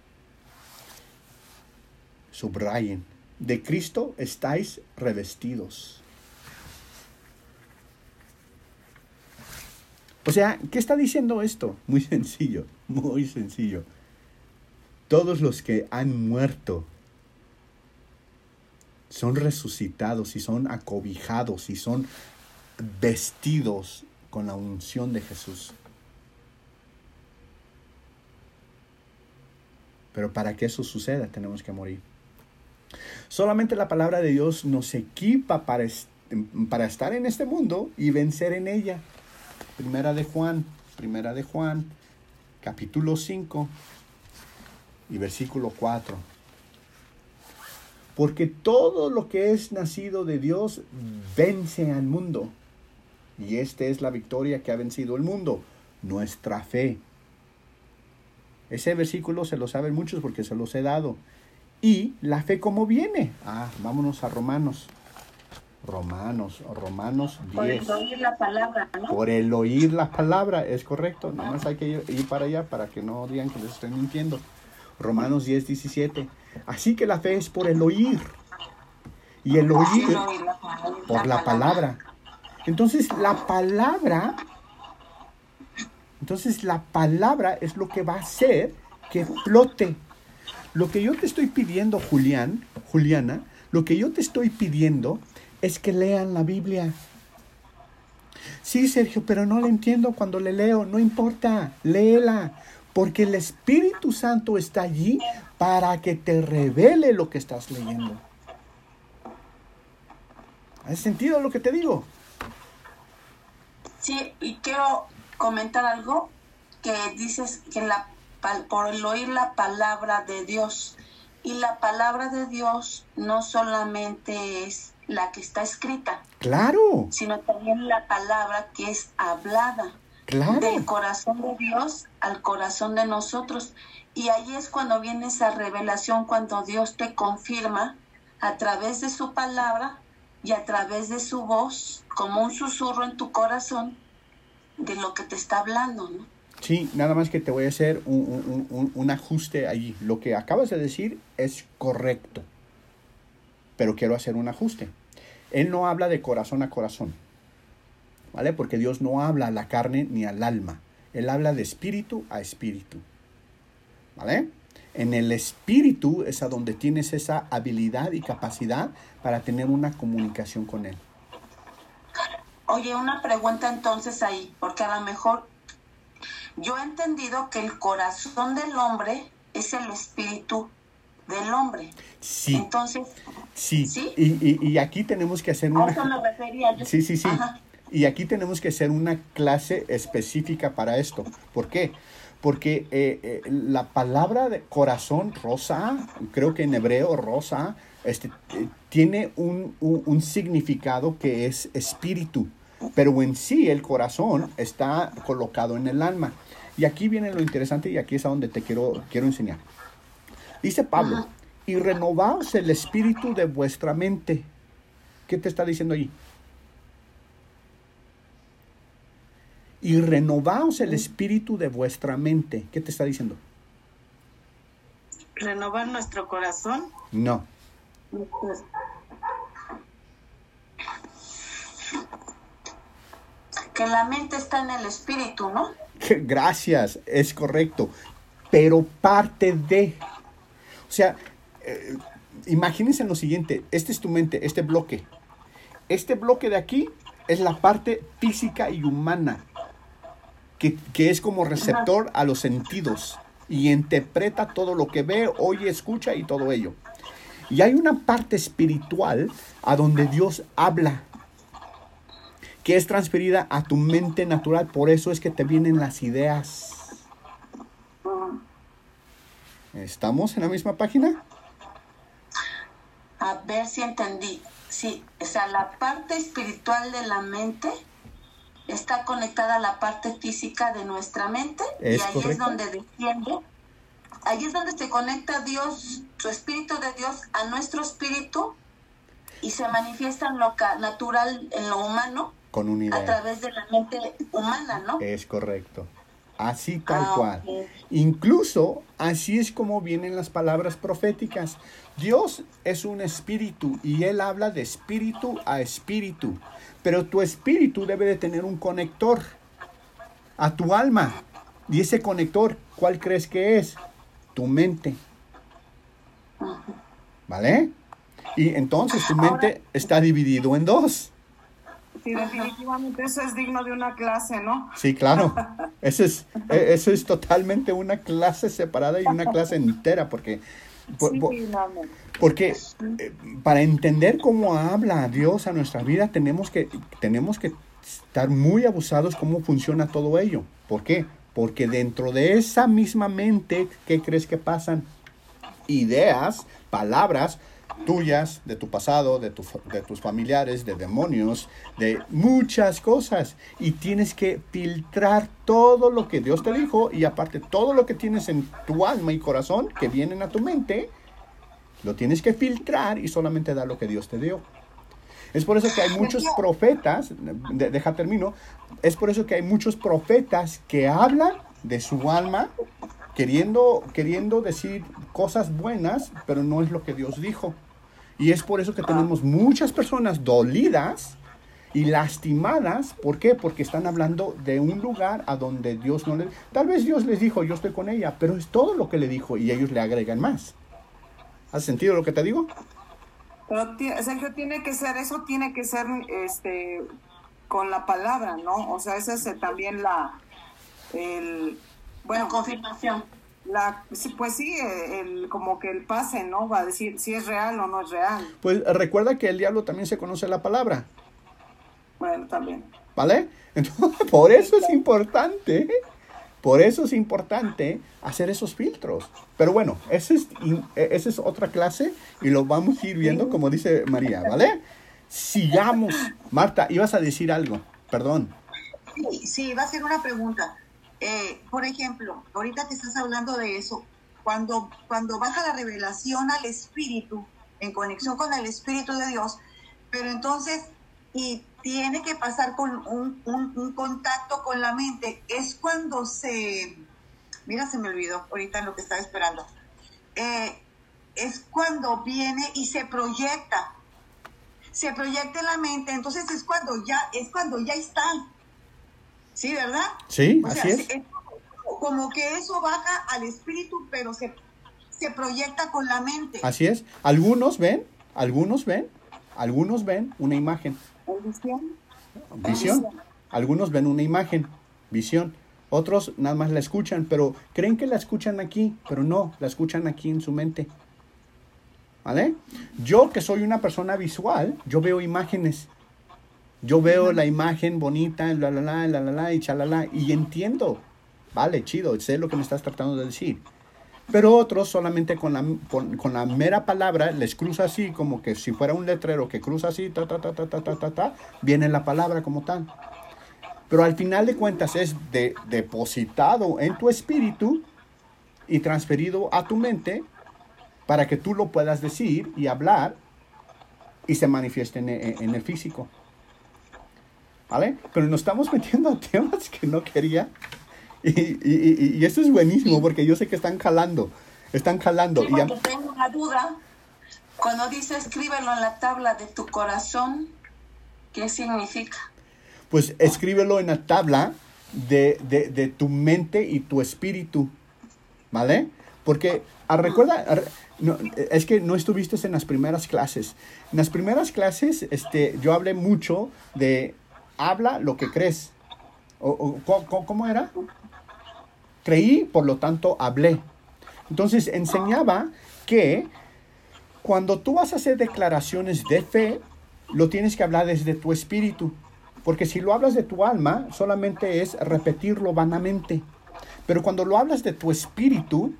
subrayen, de Cristo estáis revestidos. O sea, ¿qué está diciendo esto? Muy sencillo, muy sencillo. Todos los que han muerto son resucitados y son acobijados y son vestidos con la unción de Jesús. Pero para que eso suceda tenemos que morir. Solamente la palabra de Dios nos equipa para, para estar en este mundo y vencer en ella. Primera de Juan, primera de Juan, capítulo 5 y versículo 4. Porque todo lo que es nacido de Dios vence al mundo. Y esta es la victoria que ha vencido el mundo, nuestra fe. Ese versículo se lo saben muchos porque se los he dado. Y la fe cómo viene. Ah, vámonos a Romanos. Romanos, Romanos 10. Por el oír la palabra, ¿no? Por el oír la palabra, es correcto. Nada más hay que ir, para allá para que no digan que les estoy mintiendo. Romanos 10, 17. Así que la fe es por el oír. Y el oír por la palabra. Entonces la palabra entonces la palabra es lo que va a hacer que flote. Lo que yo te estoy pidiendo, Julián, Juliana, lo que yo te estoy pidiendo es que lean la Biblia. Sí, Sergio, pero no la entiendo cuando le leo. No importa, léela. Porque el Espíritu Santo está allí para que te revele lo que estás leyendo. ¿Has sentido lo que te digo? Sí, y quiero comentar algo que dices que la, por el oír la palabra de Dios. Y la palabra de Dios no solamente es la que está escrita. Claro. Sino también la palabra que es hablada. Claro. Del corazón de Dios al corazón de nosotros. Y ahí es cuando viene esa revelación, cuando Dios te confirma a través de su palabra y a través de su voz, como un susurro en tu corazón, de lo que te está hablando, ¿no? Sí, nada más que te voy a hacer un, un- un- un ajuste allí. Lo que acabas de decir es correcto, pero quiero hacer un ajuste. Él no habla de corazón a corazón, ¿vale? Porque Dios no habla a la carne ni al alma. Él habla de espíritu a espíritu, ¿vale? En el espíritu es a donde tienes esa habilidad y capacidad para tener una comunicación con Él. Oye, una pregunta entonces ahí, porque a lo mejor yo he entendido que el corazón del hombre es el espíritu del hombre. Sí, Entonces, sí. ¿sí? Y, y- y aquí tenemos que hacer una... eso me refería yo. Sí, sí, sí. Ajá. Y aquí tenemos que hacer una clase específica para esto. ¿Por qué? Porque eh, eh, la palabra de corazón, rosa, creo que en hebreo rosa, este, eh, tiene un, un- un significado que es espíritu. Pero en sí el corazón está colocado en el alma. Y aquí viene lo interesante y aquí es a donde te quiero, quiero enseñar. Dice Pablo, Ajá. y renovaos el espíritu de vuestra mente. ¿Qué te está diciendo allí? Y renovaos el espíritu de vuestra mente. ¿Qué te está diciendo? Renovar nuestro corazón. No. Que la mente está en el espíritu, ¿no? Gracias, es correcto. Pero parte de. O sea, eh, imagínense lo siguiente: este es tu mente, este bloque. Este bloque de aquí es la parte física y humana, que, que es como receptor a los sentidos y interpreta todo lo que ve, oye, escucha y todo ello. Y hay una parte espiritual a donde Dios habla, que es transferida a tu mente natural. Por eso es que te vienen las ideas. ¿Estamos en la misma página? A ver si entendí. Sí, o sea, la parte espiritual de la mente está conectada a la parte física de nuestra mente Es y ahí correcto. es donde desciende. Ahí es donde se conecta Dios, su espíritu de Dios a nuestro espíritu y se manifiesta en lo ca- natural, en lo humano, Con una a través de la mente humana, ¿no? Es correcto. Así tal Ah, cual. Incluso así es como vienen las palabras proféticas. Dios es un espíritu y Él habla de espíritu a espíritu. Pero tu espíritu debe de tener un conector a tu alma. Y ese conector, ¿cuál crees que es? Tu mente. ¿Vale? Y entonces tu mente está dividido en dos. Sí, definitivamente eso es digno de una clase, ¿no? Sí, claro. Eso es, e- eso es totalmente una clase separada y una clase entera, porque, porque eh, para entender cómo habla Dios a nuestra vida tenemos que, tenemos que estar muy abusados cómo funciona todo ello. ¿Por qué? Porque dentro de esa misma mente, ¿qué crees que pasan? Ideas, palabras tuyas, de tu pasado, de, tu de tus familiares, de demonios, de muchas cosas. Y tienes que filtrar todo lo que Dios te dijo y aparte todo lo que tienes en tu alma y corazón que vienen a tu mente, lo tienes que filtrar y solamente dar lo que Dios te dio. Es por eso que hay muchos profetas, de- deja termino, es por eso que hay muchos profetas que hablan de su alma queriendo, queriendo decir cosas buenas, pero no es lo que Dios dijo. Y es por eso que tenemos muchas personas dolidas y lastimadas. ¿Por qué? Porque están hablando de un lugar a donde Dios no les... Tal vez Dios les dijo, yo estoy con ella, pero es todo lo que le dijo y ellos le agregan más. ¿Has sentido lo que te digo? Pero Sergio, tiene que ser, eso tiene que ser este con la palabra, ¿no? O sea, esa es también la, el, Bueno, confirmación. la, pues sí, eh, el, como que el pase, ¿no? Va a decir si es real o no es real. Pues recuerda que el diablo también se conoce la palabra. Bueno, también. ¿Vale? Entonces, por eso es importante, por eso es importante hacer esos filtros. Pero bueno, esa es, in- esa es otra clase y lo vamos a ir viendo como dice María, ¿vale? Sigamos. Marta, ibas a decir algo, perdón. Sí, sí, va a ser una pregunta. Eh, por ejemplo, ahorita que estás hablando de eso, cuando, cuando baja la revelación al Espíritu, en conexión con el Espíritu de Dios, pero entonces, y tiene que pasar con un, un, contacto con la mente, es cuando se, mira, se me olvidó ahorita lo que estaba esperando, eh, es cuando viene y se proyecta, se proyecta en la mente, entonces es cuando ya, es cuando ya está, ¿sí, verdad? Sí, así es. Como que eso baja al espíritu, pero se, se proyecta con la mente. Así es. Algunos ven, algunos ven, algunos ven una imagen. Visión. Visión. Algunos ven una imagen, visión. Otros nada más la escuchan, pero creen que la escuchan aquí, pero no, la escuchan aquí en su mente. ¿Vale? Yo que soy una persona visual, yo veo imágenes. Yo veo la imagen bonita, la la la, la la la y chalala, y entiendo. Vale, chido, sé lo que me estás tratando de decir. Pero otros solamente con la, con, la mera palabra les cruza así, como que si fuera un letrero que cruza así, ta, ta, ta, ta, ta, ta, ta, ta viene la palabra como tal. Pero al final de cuentas es de, depositado en tu espíritu y transferido a tu mente para que tú lo puedas decir y hablar y se manifieste en, el físico. ¿Vale? Pero nos estamos metiendo a temas que no quería. Y, y, y, esto es buenísimo porque yo sé que están jalando. Están jalando. y tengo una duda. Cuando dice escríbelo en la tabla de tu corazón, ¿qué significa? Pues escríbelo en la tabla de, de, de tu mente y tu espíritu. ¿Vale? Porque, ah, recuerda, no, es que no estuviste en las primeras clases. En las primeras clases este, yo hablé mucho de habla lo que crees. O, ¿Cómo era? Creí, por lo tanto hablé. Entonces enseñaba que cuando tú vas a hacer declaraciones de fe, lo tienes que hablar desde tu espíritu. Porque si lo hablas de tu alma, solamente es repetirlo vanamente. Pero cuando lo hablas de tu espíritu,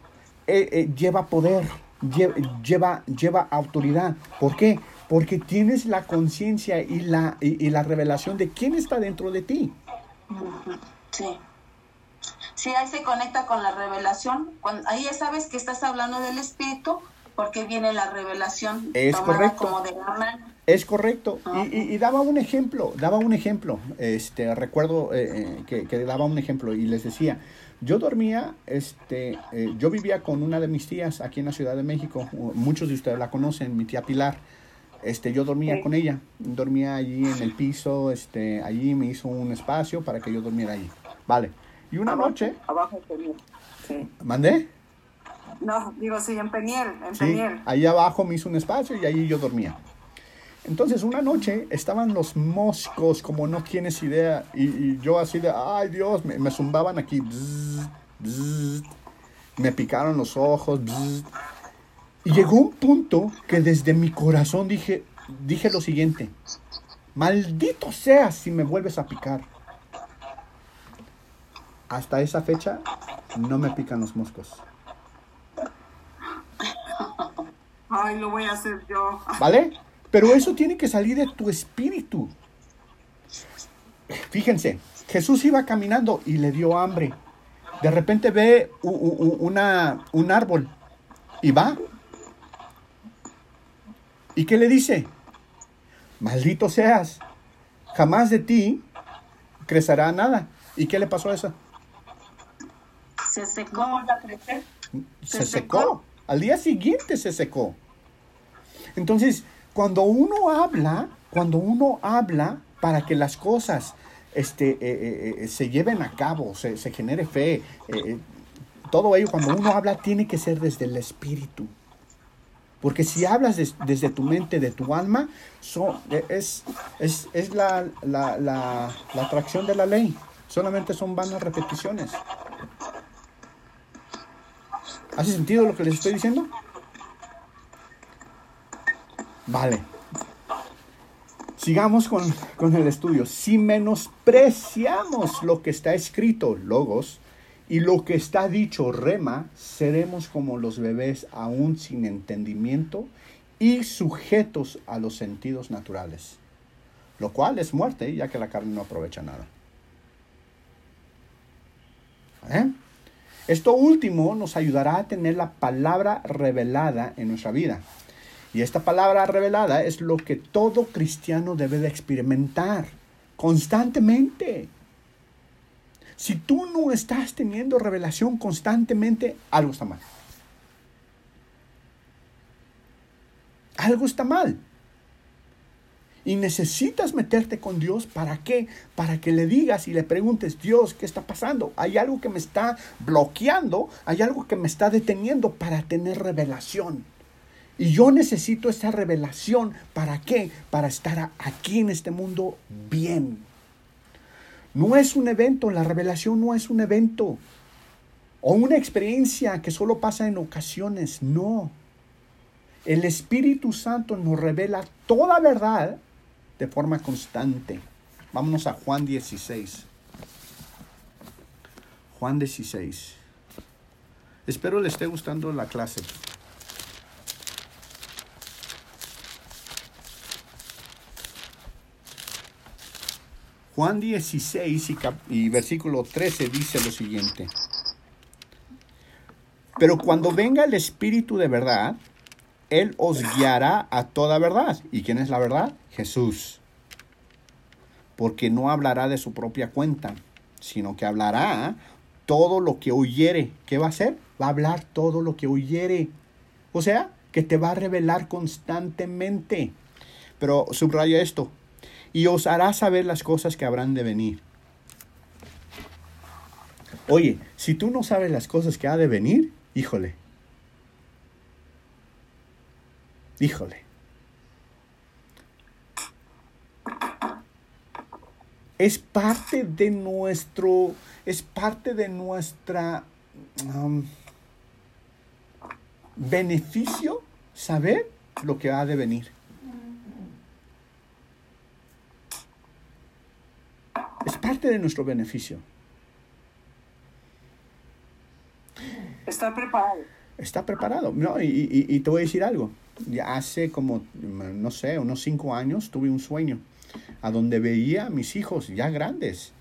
eh, eh, lleva poder lleva, lleva autoridad. ¿Por qué? Porque tienes la conciencia y la, y, la revelación de quién está dentro de ti. Sí. Sí, ahí se conecta con la revelación. Cuando, ahí ya sabes que estás hablando del Espíritu porque viene la revelación. Es correcto. Es correcto. y, daba un ejemplo, daba un ejemplo. Este, recuerdo eh, eh, que, que, daba un ejemplo y les decía, yo dormía, este, eh, yo vivía con una de mis tías aquí en la Ciudad de México. Muchos de ustedes la conocen, mi tía Pilar. Este, yo dormía con ella, dormía allí en el piso, este, allí me hizo un espacio para que yo durmiera allí. Vale. Y una noche. Abajo Peniel. Sí. ¿Mandé? No, digo sí, en Peniel, en sí, Ahí abajo me hizo un espacio y allí yo dormía. Entonces una noche estaban los moscos como no tienes idea y, yo así de, ay Dios, me, zumbaban aquí, me picaron los ojos. Y llegó un punto que desde mi corazón dije, dije lo siguiente, maldito seas si me vuelves a picar. Hasta esa fecha no me pican los moscos. Ay, lo voy a hacer yo. ¿Vale? Pero eso tiene que salir de tu espíritu. Fíjense, Jesús iba caminando y le dio hambre. De repente ve una, un árbol y va. ¿Y qué le dice? Maldito seas, jamás de ti crecerá nada. ¿Y qué le pasó a eso? Se secó la Se, secó. Al día siguiente se secó. Entonces, cuando uno habla, cuando uno habla para que las cosas este, eh, eh, eh, se lleven a cabo, se, genere fe, todo ello, cuando uno habla, tiene que ser desde el espíritu. Porque si hablas desde tu mente, de tu alma, es, es, la, la, la, la, atracción de la ley. Solamente son vanas repeticiones. ¿Hace sentido lo que les estoy diciendo? Vale. Sigamos con, el estudio. Si menospreciamos lo que está escrito, logos, y lo que está dicho, rema, seremos como los bebés aún sin entendimiento y sujetos a los sentidos naturales, lo cual es muerte, ya que la carne no aprovecha nada. ¿Eh? Esto último nos ayudará a tener la palabra revelada en nuestra vida. Y esta palabra revelada es lo que todo cristiano debe de experimentar constantemente. Si tú no estás teniendo revelación constantemente, algo está mal. Algo está mal. Y necesitas meterte con Dios. ¿Para qué? Para que le digas y le preguntes, Dios, ¿qué está pasando? Hay algo que me está bloqueando, hay algo que me está deteniendo para tener revelación. Y yo necesito esa revelación. ¿Para qué? Para estar aquí en este mundo bien. No es un evento, la revelación no es un evento o una experiencia que solo pasa en ocasiones. No. El Espíritu Santo nos revela toda verdad de forma constante. Vámonos a Juan 16. Juan 16. Espero le esté gustando la clase. Juan 16 y, versículo 13 dice lo siguiente. Pero cuando venga el Espíritu de verdad, Él os guiará a toda verdad. ¿Y quién es la verdad? Jesús. Porque no hablará de su propia cuenta, sino que hablará todo lo que oyere. ¿Qué va a hacer? Va a hablar todo lo que oyere. O sea, que te va a revelar constantemente. Pero subraya esto, y os hará saber las cosas que habrán de venir. Oye, si tú no sabes las cosas que ha de venir, híjole. Híjole. Es parte de nuestro, es parte de nuestra beneficio saber lo que ha de venir. Es parte de nuestro beneficio. Está preparado. Está preparado. No, y, y, te voy a decir algo. Ya hace como, no sé, unos cinco años tuve un sueño a donde veía a mis hijos ya grandes.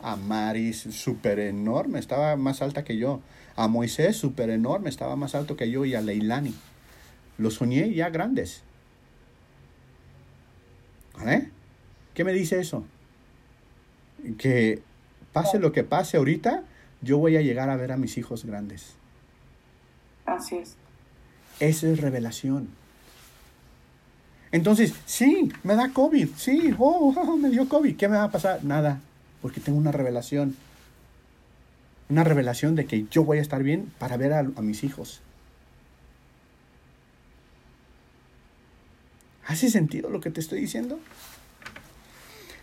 A Maris, súper enorme, estaba más alta que yo. A Moisés, súper enorme, estaba más alto que yo. Y a Leilani. Los soñé ya grandes. ¿Vale? ¿Qué me dice eso? Que pase lo que pase ahorita, yo voy a llegar a ver a mis hijos grandes. Así es. Esa es revelación. Entonces, sí, me da COVID, sí, oh, me dio COVID, ¿qué me va a pasar? Nada, porque tengo una revelación. Una revelación de que yo voy a estar bien para ver a, a mis hijos. ¿Hace sentido lo que te estoy diciendo?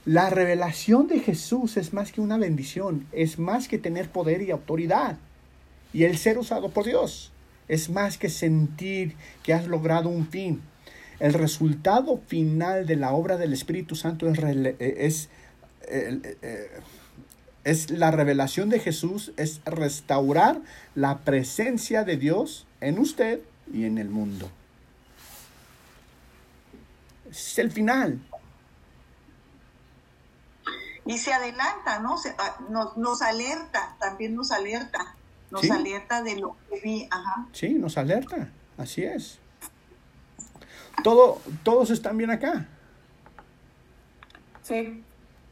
La revelación de Jesús es más que una bendición, es más que tener poder y autoridad. Y el ser usado por Dios es más que sentir que has logrado un fin. El resultado final de la obra del Espíritu Santo es, es, eh, es la revelación de Jesús, es restaurar la presencia de Dios en usted y en el mundo. Es el final y se adelanta, ¿no? Ah, nos, alerta, también nos alerta, nos alerta de lo que vi, ajá. Sí, nos alerta, así es. Todo, todos están bien acá. Sí.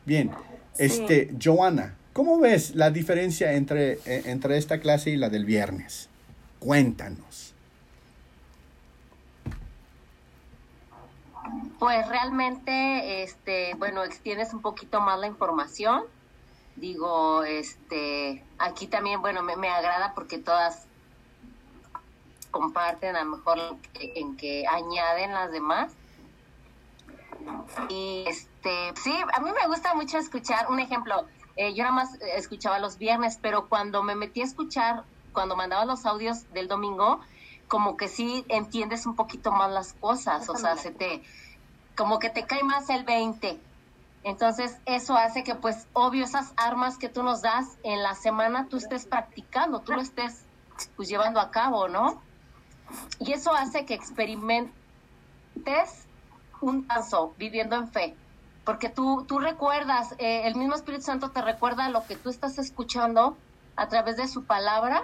Bien, este, Joana, ¿cómo ves la diferencia entre, eh, entre esta clase y la del viernes? Cuéntanos. Pues realmente, este, bueno, extiendes un poquito más la información. Digo, este, aquí también, bueno, me, agrada porque todas comparten a lo mejor en que añaden las demás. Y este, sí, a mí me gusta mucho escuchar, un ejemplo, eh, yo nada más escuchaba los viernes, pero cuando me metí a escuchar, cuando mandaba los audios del domingo, como que sí entiendes un poquito más las cosas, o sea, se te, como que te cae más el 20. Entonces, eso hace que, pues, obvio, esas armas que tú nos das en la semana tú estés practicando, tú lo estés, pues, llevando a cabo, ¿no? Y eso hace que experimentes un paso viviendo en fe. Porque tú, tú recuerdas, eh, el mismo Espíritu Santo te recuerda lo que tú estás escuchando a través de su palabra.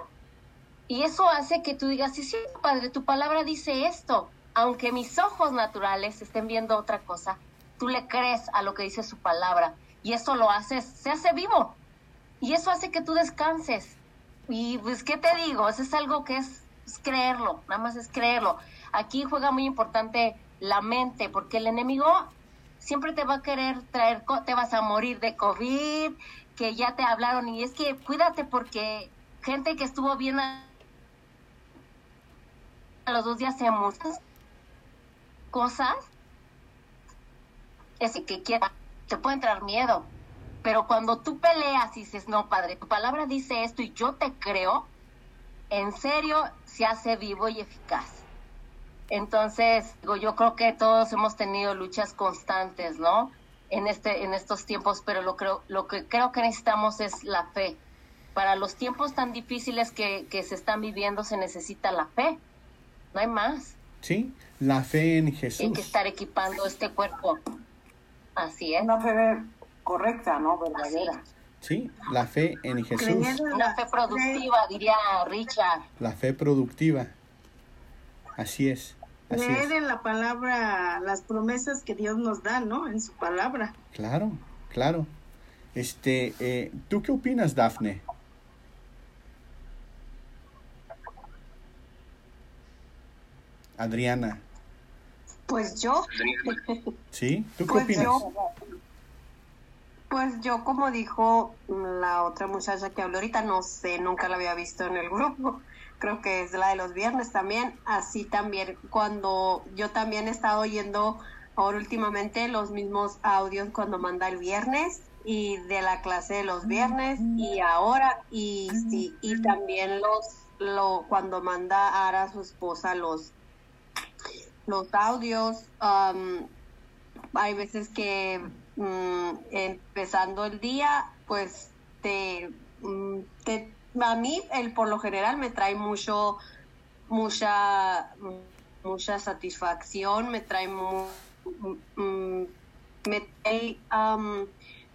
Y eso hace que tú digas, sí, sí, Padre, tu palabra dice esto. Aunque mis ojos naturales estén viendo otra cosa, tú le crees a lo que dice su palabra. Y eso lo haces, se hace vivo. Y eso hace que tú descanses. Y pues, ¿qué te digo? Eso es algo que es, creerlo, nada más es creerlo. Aquí juega muy importante la mente, porque el enemigo siempre te va a querer traer, te vas a morir de COVID, que ya te hablaron y es que cuídate porque gente que estuvo bien a, los dos días se muchas cosas, es que quiera, te puede entrar miedo, pero cuando tú peleas y dices, no, padre, tu palabra dice esto y yo te creo, en serio se hace vivo y eficaz. Entonces, digo, yo creo que todos hemos tenido luchas constantes, ¿no? En este, en estos tiempos, pero lo creo, lo que creo que necesitamos es la fe. Para los tiempos tan difíciles que, que se están viviendo se necesita la fe. No hay más. ¿Sí? La fe en Hay Jesús. que estar equipando este cuerpo. Así es. Una fe correcta, ¿no? Verdadera. Sí, la fe en Jesús. Una la fe productiva, diría Richard. La fe productiva. Así es. Así Creer es. en la palabra, las promesas que Dios nos da, ¿no? En su palabra. Claro, claro. Este, eh, ¿tú qué opinas, Dafne? Adriana, Pues yo, ¿sí? ¿Tú qué pues opinas? yo, pues yo como dijo la otra muchacha que habló ahorita, no sé, nunca la había visto en el grupo. Creo que es la de los viernes también. Así también cuando yo también he estado oyendo ahora últimamente los mismos audios cuando manda el viernes y de la clase de los viernes y ahora y sí y también los lo cuando manda Ara a su esposa los los audios um, hay veces que mm, empezando el día pues te, mm, te a mí el por lo general me trae mucho mucha mucha satisfacción me trae mu- mm, me trae, um,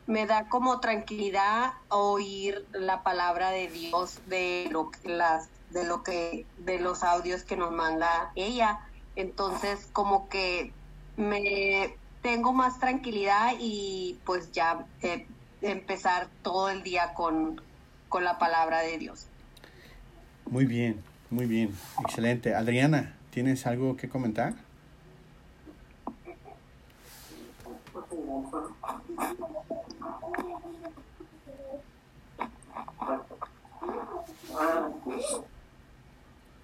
me da como tranquilidad oír la palabra de Dios de lo que las de lo que de los audios que nos manda ella entonces como que me tengo más tranquilidad y pues ya eh, empezar todo el día con, con la palabra de Dios. Muy bien, muy bien, excelente. Adriana, ¿tienes algo que comentar?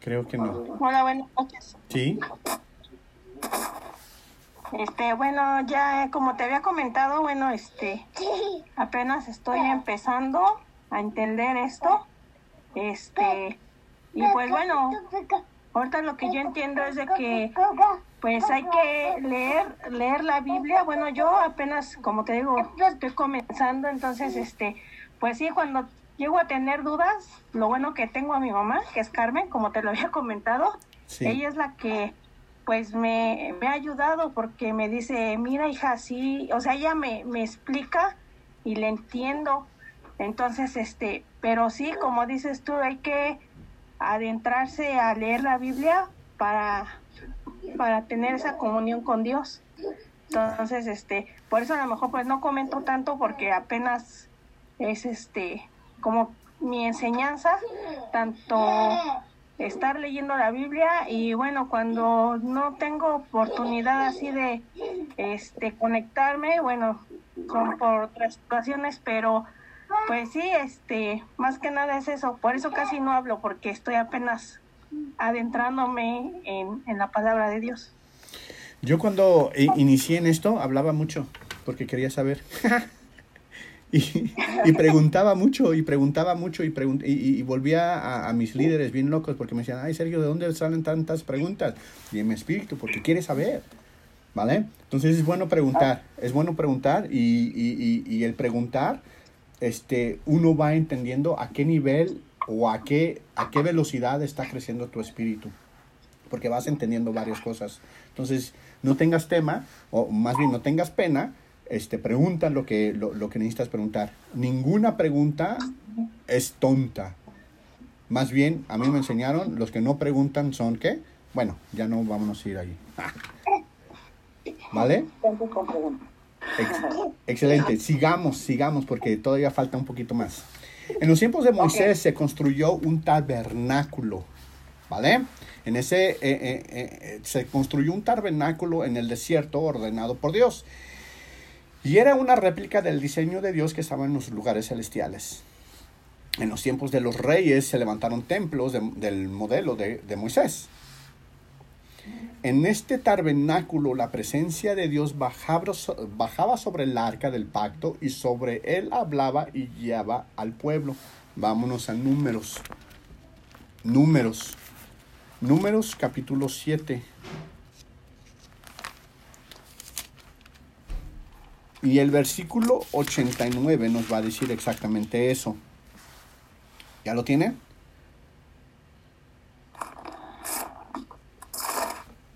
Creo que no. Hola, buenas noches. ¿Sí? Este, bueno, ya como te había comentado, bueno, este, apenas estoy empezando a entender esto. Este, y pues bueno, ahorita lo que yo entiendo es de que pues hay que leer leer la Biblia. Bueno, yo apenas, como te digo, estoy comenzando, entonces este, pues sí, cuando llego a tener dudas, lo bueno que tengo a mi mamá, que es Carmen, como te lo había comentado, Sí. ella es la que pues me, me ha ayudado porque me dice, mira hija, sí, o sea, ella me, me explica y le entiendo. Entonces, este, pero sí, como dices tú, hay que adentrarse a leer la Biblia para, para tener esa comunión con Dios. Entonces, este, por eso a lo mejor pues no comento tanto porque apenas es este como mi enseñanza, tanto estar leyendo la Biblia y bueno, cuando no tengo oportunidad así de este conectarme, bueno, son por otras situaciones, pero pues sí, este, más que nada es eso, por eso casi no hablo porque estoy apenas adentrándome en, en la palabra de Dios. Yo cuando inicié en esto hablaba mucho porque quería saber. y, preguntaba mucho y preguntaba mucho y, y, volvía a, mis líderes bien locos porque me decían, ay Sergio, ¿de dónde salen tantas preguntas? Y en mi espíritu, porque quiere saber. ¿Vale? Entonces es bueno preguntar, es bueno preguntar y el preguntar, este, uno va entendiendo a qué nivel o a qué, a qué velocidad está creciendo tu espíritu porque vas entendiendo varias cosas. Entonces, no tengas tema, o más bien no tengas pena este, pregunta lo que, lo, lo que necesitas preguntar. Ninguna pregunta es tonta. Más bien, a mí me enseñaron, los que no preguntan son qué. Bueno, ya no vamos a ir ahí. ¿Vale? Ex- excelente. Sigamos, sigamos, porque todavía falta un poquito más. En los tiempos de Moisés se construyó un tabernáculo. ¿Vale? En ese eh, eh, eh, se construyó un tabernáculo en el desierto ordenado por Dios. Y era una réplica del diseño de Dios que estaba en los lugares celestiales. En los tiempos de los reyes se levantaron templos de- del modelo de, de Moisés. En este tabernáculo la presencia de Dios bajaba sobre el arca del pacto y sobre él hablaba y guiaba al pueblo. Vámonos a números. Números. Números capítulo 7. Y el versículo 89 nos va a decir exactamente eso. ¿Ya lo tiene?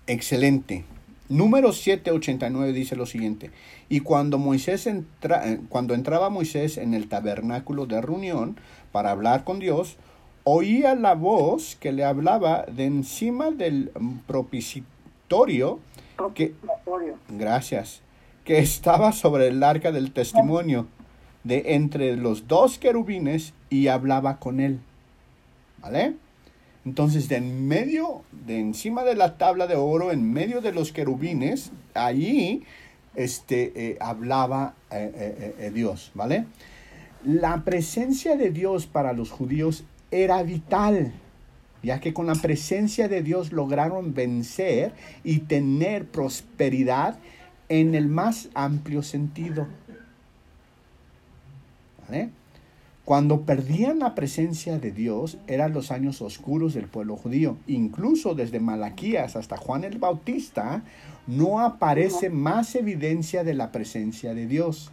Excelente. Número 789 dice lo siguiente. Y cuando Moisés entra, eh, cuando entraba Moisés en el tabernáculo de reunión para hablar con Dios, oía la voz que le hablaba de encima del propiciatorio que, gracias, que estaba sobre el arca del testimonio de entre los dos querubines y hablaba con él. ¿Vale? Entonces, de en medio, de encima de la tabla de oro, en medio de los querubines, allí este, eh, hablaba eh, eh, Dios, ¿vale? La presencia de Dios para los judíos era vital, ya que con la presencia de Dios lograron vencer y tener prosperidad en el más amplio sentido. ¿Vale? Cuando perdían la presencia de Dios eran los años oscuros del pueblo judío. Incluso desde Malaquías hasta Juan el Bautista no aparece más evidencia de la presencia de Dios.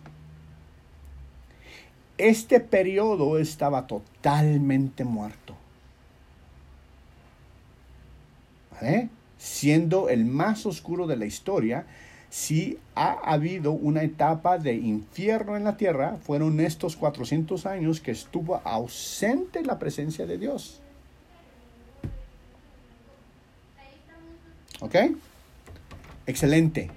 Este periodo estaba totalmente muerto. ¿Vale? Siendo el más oscuro de la historia, si ha habido una etapa de infierno en la tierra, fueron estos 400 años que estuvo ausente la presencia de Dios. ¿Ok? Excelente.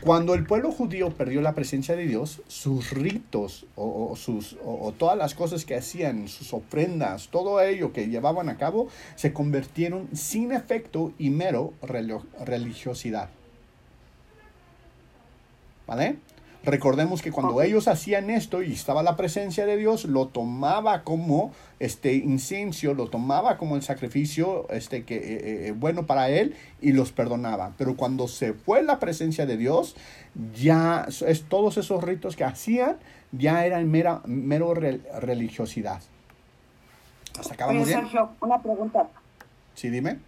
Cuando el pueblo judío perdió la presencia de Dios, sus ritos o, sus, o, todas las cosas que hacían, sus ofrendas, todo ello que llevaban a cabo, se convirtieron sin efecto y mero religiosidad. ¿Vale? Recordemos que cuando ellos hacían esto y estaba la presencia de Dios, lo tomaba como este incienso, lo tomaba como el sacrificio este, que, eh, eh, bueno para él y los perdonaba. Pero cuando se fue la presencia de Dios, ya es, todos esos ritos que hacían ya eran mera, mero re- religiosidad. ¿Hasta bien? Una pregunta. Sí, dime.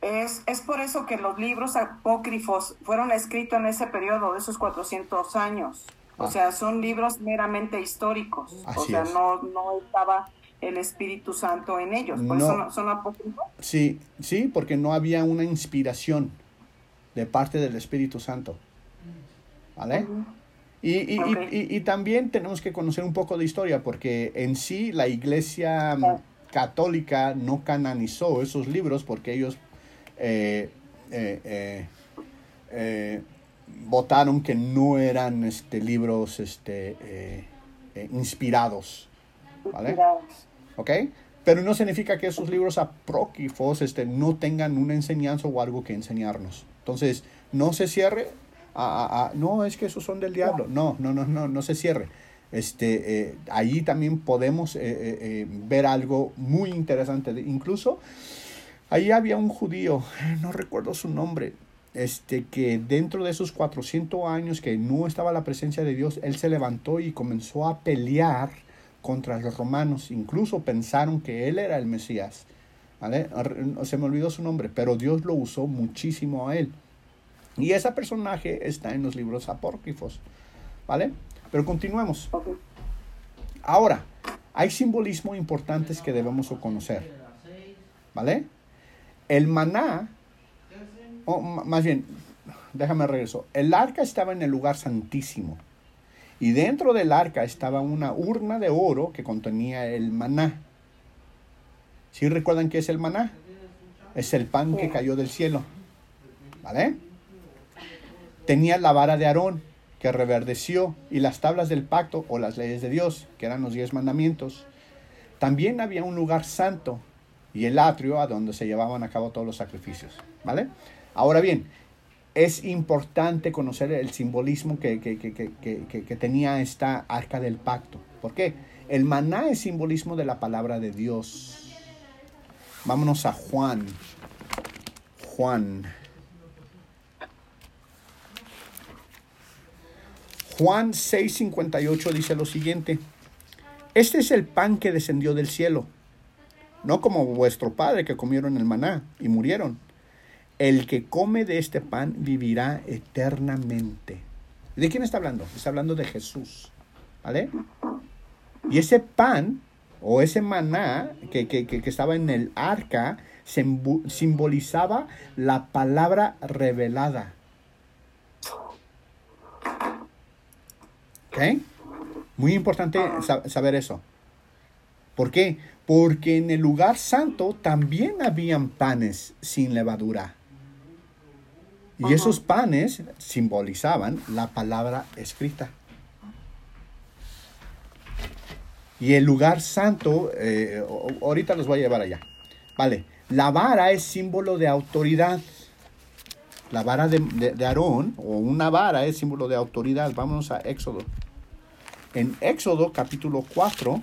Es, es por eso que los libros apócrifos fueron escritos en ese periodo de esos 400 años. O Ah. sea, son libros meramente históricos. o sea, es. no, no estaba el Espíritu Santo en ellos. Por eso No. no- son apócrifos. Sí, sí, porque no había una inspiración de parte del Espíritu Santo. ¿Vale? Y, y- y- y- y también tenemos que conocer un poco de historia, porque en sí la iglesia católica no canonizó esos libros porque ellos eh, eh, eh, eh, votaron que no eran este, libros este, eh, inspirados. ¿Vale? ¿Ok? Pero no significa que esos libros apócrifos este, no tengan una enseñanza o algo que enseñarnos. Entonces, no se cierre a, a- a- no, es que esos son del diablo. No, no, no, no, no se cierre. Este, eh, allí también podemos eh, eh, ver algo muy interesante. Incluso, ahí había un judío, no recuerdo su nombre, este, que dentro de esos 400 años que no estaba la presencia de Dios, él se levantó y comenzó a pelear contra los romanos. Incluso pensaron que él era el Mesías. ¿vale? Se me olvidó su nombre, pero Dios lo usó muchísimo a él. Y ese personaje está en los libros apócrifos. ¿Vale? Pero continuemos. Ahora, hay simbolismos importantes que debemos conocer. ¿Vale? El maná, o más bien, déjame regreso. El arca estaba en el lugar santísimo. Y dentro del arca estaba una urna de oro que contenía el maná. ¿Sí recuerdan qué es el maná? Es el pan que cayó del cielo. ¿Vale? Tenía la vara de Aarón que reverdeció y las tablas del pacto o las leyes de Dios, que eran los diez mandamientos. También había un lugar santo y el atrio a donde se llevaban a cabo todos los sacrificios. ¿Vale? Ahora bien, es importante conocer el simbolismo que, que, tenía esta arca del pacto. ¿Por qué? El maná es simbolismo de la palabra de Dios. Vámonos a Juan. Juan. Juan 6:58 dice lo siguiente. Este es el pan que descendió del cielo, no como vuestro padre que comieron el maná y murieron. El que come de este pan vivirá eternamente. ¿De quién está hablando? Está hablando de Jesús. ¿Vale? Y ese pan o ese maná que, que estaba en el arca simbolizaba la palabra revelada. ¿Ok? Muy importante saber eso. ¿Por qué? Porque en el lugar santo también habían panes sin levadura. Y esos panes simbolizaban la palabra escrita. Y el lugar santo, eh, ahorita los voy a llevar allá. Vale, la vara es símbolo de autoridad. La vara de, de Aarón, o una vara es símbolo de autoridad. Vámonos a Éxodo. En Éxodo capítulo 4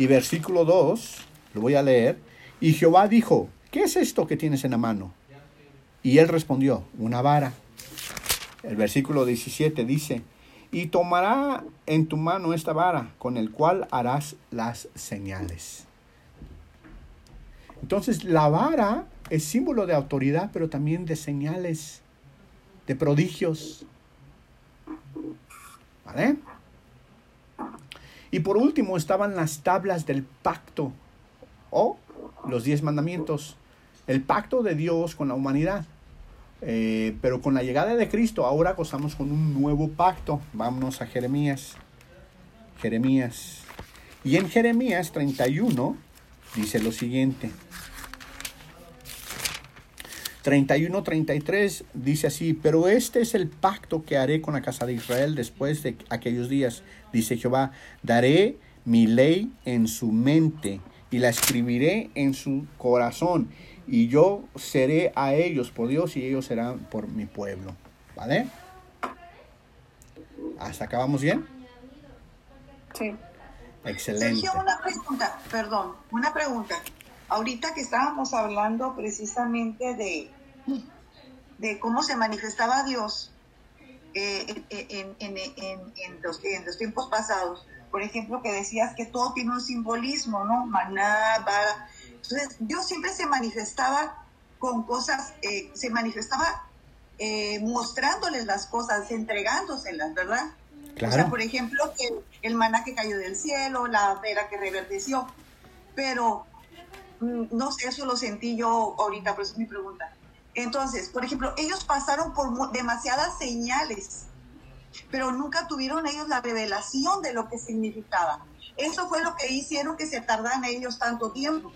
y versículo 2, lo voy a leer. Y Jehová dijo, ¿qué es esto que tienes en la mano? Y él respondió, una vara. El versículo 17 dice, y tomará en tu mano esta vara con el cual harás las señales. Entonces la vara es símbolo de autoridad, pero también de señales, de prodigios. ¿Vale? Y por último estaban las tablas del pacto o los diez mandamientos el pacto de Dios con la humanidad. Eh, pero con la llegada de Cristo ahora gozamos con un nuevo pacto. Vámonos a Jeremías. Jeremías. Y en Jeremías 31 dice lo siguiente. 31-33 dice así, pero este es el pacto que haré con la casa de Israel después de aquellos días, dice Jehová, daré mi ley en su mente y la escribiré en su corazón y yo seré a ellos por Dios y ellos serán por mi pueblo. ¿Vale? ¿Hasta acá vamos bien? Sí. Excelente. Sergio, una pregunta, perdón, una pregunta. Ahorita que estábamos hablando precisamente de, de cómo se manifestaba Dios eh, en, en, en, los, en los tiempos pasados, por ejemplo, que decías que todo tiene un simbolismo, ¿no? Maná, vara entonces, Dios siempre se manifestaba con cosas, eh, se manifestaba eh, mostrándoles las cosas, entregándoselas, ¿verdad? Claro. O sea, por ejemplo, el, el maná que cayó del cielo, la vera que reverdeció, pero no sé, eso lo sentí yo ahorita, por eso es mi pregunta. Entonces, por ejemplo, ellos pasaron por demasiadas señales, pero nunca tuvieron ellos la revelación de lo que significaba. Eso fue lo que hicieron que se tardaran ellos tanto tiempo.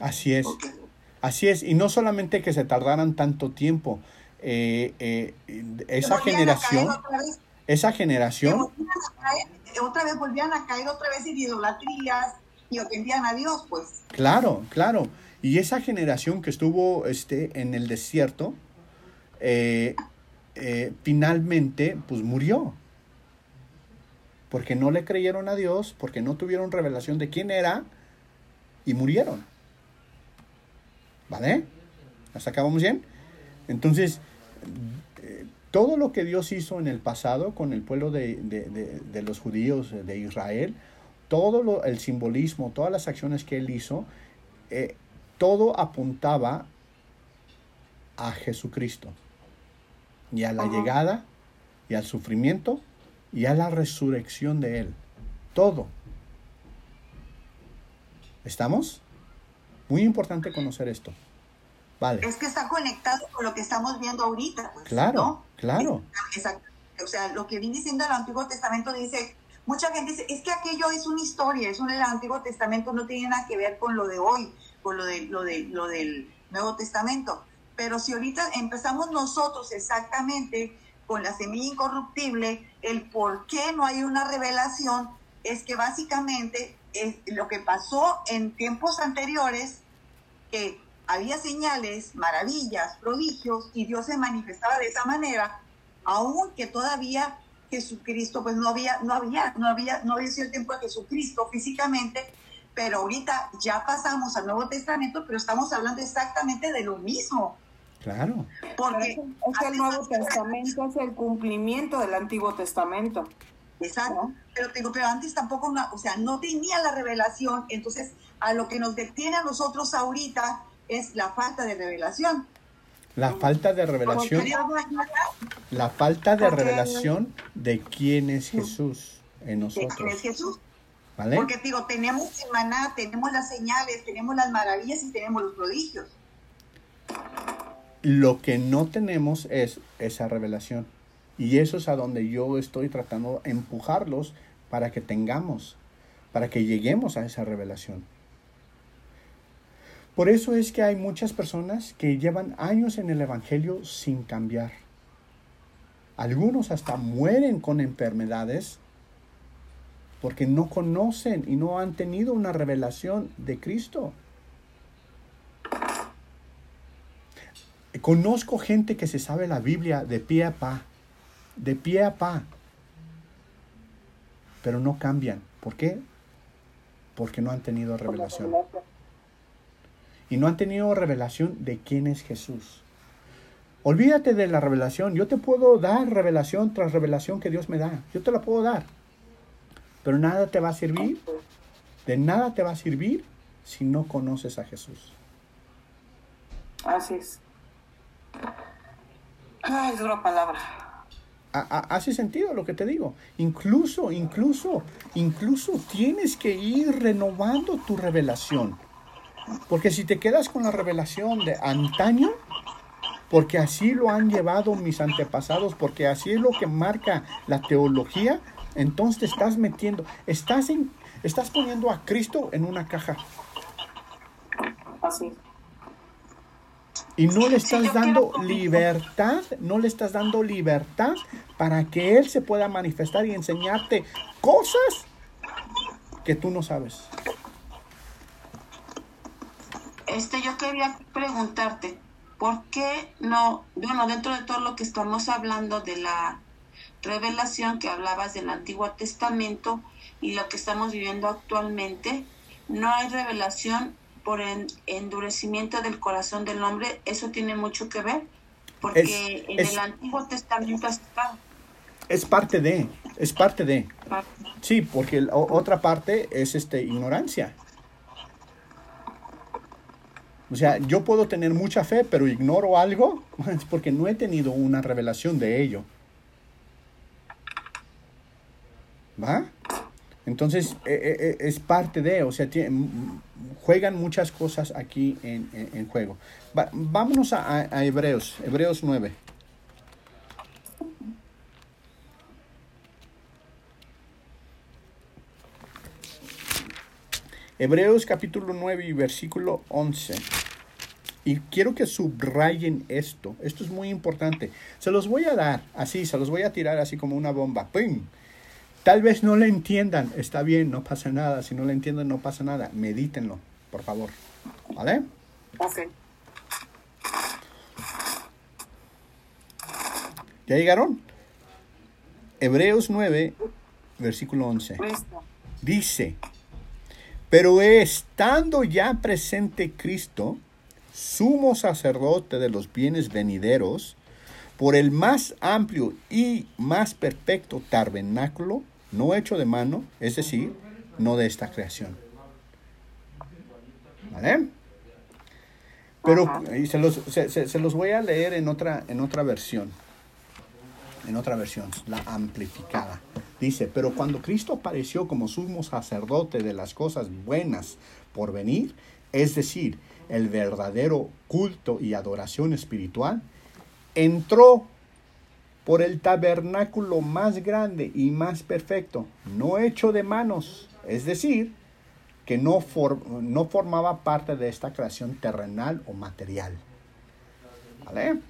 Así es. Así es. Y no solamente que se tardaran tanto tiempo. Eh, eh, esa generación. Esa generación. otra vez volvían a caer otra vez en idolatrías y ofendían a Dios, pues. Claro, claro. Y esa generación que estuvo este, en el desierto, eh, finalmente, pues murió. Porque no le creyeron a Dios, porque no tuvieron revelación de quién era y murieron. ¿Vale? ¿Hasta acá vamos bien? Entonces, eh, todo lo que Dios hizo en el pasado con el pueblo de, los judíos de Israel, todo el simbolismo, todas las acciones que él hizo, eh, todo apuntaba a Jesucristo y a la llegada y al sufrimiento y a la resurrección de él. Todo. ¿Estamos? Muy importante conocer esto. Vale. Es que está conectado con lo que estamos viendo ahorita. Pues, Claro, ¿no? claro. Exacto. O sea, lo que viene diciendo el Antiguo Testamento dice, mucha gente dice, es que aquello es una historia, es un el Antiguo Testamento no tiene nada que ver con lo de hoy, con lo de lo de lo del Nuevo Testamento. Pero si ahorita empezamos nosotros exactamente con la semilla incorruptible, el por qué no hay una revelación es que básicamente es lo que pasó en tiempos anteriores, que había señales, maravillas, prodigios, y Dios se manifestaba de esa manera, aunque todavía Jesucristo, pues no había, no había, no había, no había sido el tiempo de Jesucristo físicamente, pero ahorita ya pasamos al Nuevo Testamento, pero estamos hablando exactamente de lo mismo. Claro. Porque Es que el Nuevo Testamento es el cumplimiento del Antiguo Testamento. Exacto. Pero te digo, pero antes tampoco, no- o sea, no tenía la revelación, entonces a lo que nos detiene a nosotros ahorita es la falta de revelación. La falta de revelación, la falta de revelación de quién es Jesús en de quién es nosotros. Jesús. ¿Vale? Porque digo, tenemos el maná, tenemos las señales, tenemos las maravillas y tenemos los prodigios. Lo que no tenemos es esa revelación. Y eso es a donde yo estoy tratando de empujarlos para que tengamos, para que lleguemos a esa revelación. Por eso es que hay muchas personas que llevan años en el Evangelio sin cambiar. Algunos hasta mueren con enfermedades porque no conocen y no han tenido una revelación de Cristo. Conozco gente que se sabe la Biblia de pie a pa, de pie a pa, pero no cambian. ¿Por qué? Porque no han tenido revelación. Y no han tenido revelación de quién es Jesús. Olvídate de la revelación. Yo te puedo dar revelación tras revelación que Dios me da. Yo te la puedo dar. Pero nada te va a servir. De nada te va a servir si no conoces a Jesús. Así es. Ay, es dura palabra. Hace sentido lo que te digo. Incluso, incluso, incluso tienes que ir renovando tu revelación. Porque si te quedas con la revelación de antaño, porque así lo han llevado mis antepasados, porque así es lo que marca la teología, entonces te estás metiendo, estás, en, estás poniendo a Cristo en una caja Así. y no le estás dando libertad, no le estás dando libertad para que Él se pueda manifestar y enseñarte cosas que tú no sabes. Este, yo quería preguntarte, ¿por qué no, bueno, dentro de todo lo que estamos hablando de la revelación que hablabas del Antiguo Testamento y lo que estamos viviendo actualmente, no hay revelación por en- endurecimiento del corazón del hombre? Eso tiene mucho que ver, porque Es- en es- el Antiguo Testamento está Es parte de, es parte de. Sí, porque la otra parte es este ignorancia. O sea, yo puedo tener mucha fe, pero ignoro algo, porque no he tenido una revelación de ello. ¿Va? Entonces, e- e- e- es parte de, o sea, juegan muchas cosas aquí en, en- juego. Vámonos a- a Hebreos, Hebreos 9. Hebreos capítulo 9 y versículo 11. Y quiero que subrayen esto. Esto es muy importante. Se los voy a dar así, se los voy a tirar así como una bomba. ¡Pum! Tal vez no le entiendan. Está bien, no pasa nada. Si no le entienden, no pasa nada. Medítenlo, por favor. ¿Vale? Ok. ¿Ya llegaron? Hebreos 9, versículo 11. Listo. Dice, pero estando ya presente Cristo, sumo sacerdote de los bienes venideros, por el más amplio y más perfecto tabernáculo, no hecho de mano, es decir, no de esta creación. ¿Vale? Pero y se, los, se- se- se los voy a leer en otra, en otra versión en otra versión, la amplificada. Dice, pero cuando Cristo apareció como sumo sacerdote de las cosas buenas por venir, es decir, el verdadero culto y adoración espiritual, entró por el tabernáculo más grande y más perfecto, no hecho de manos, es decir, que no, no formaba parte de esta creación terrenal o material. ¿Vale?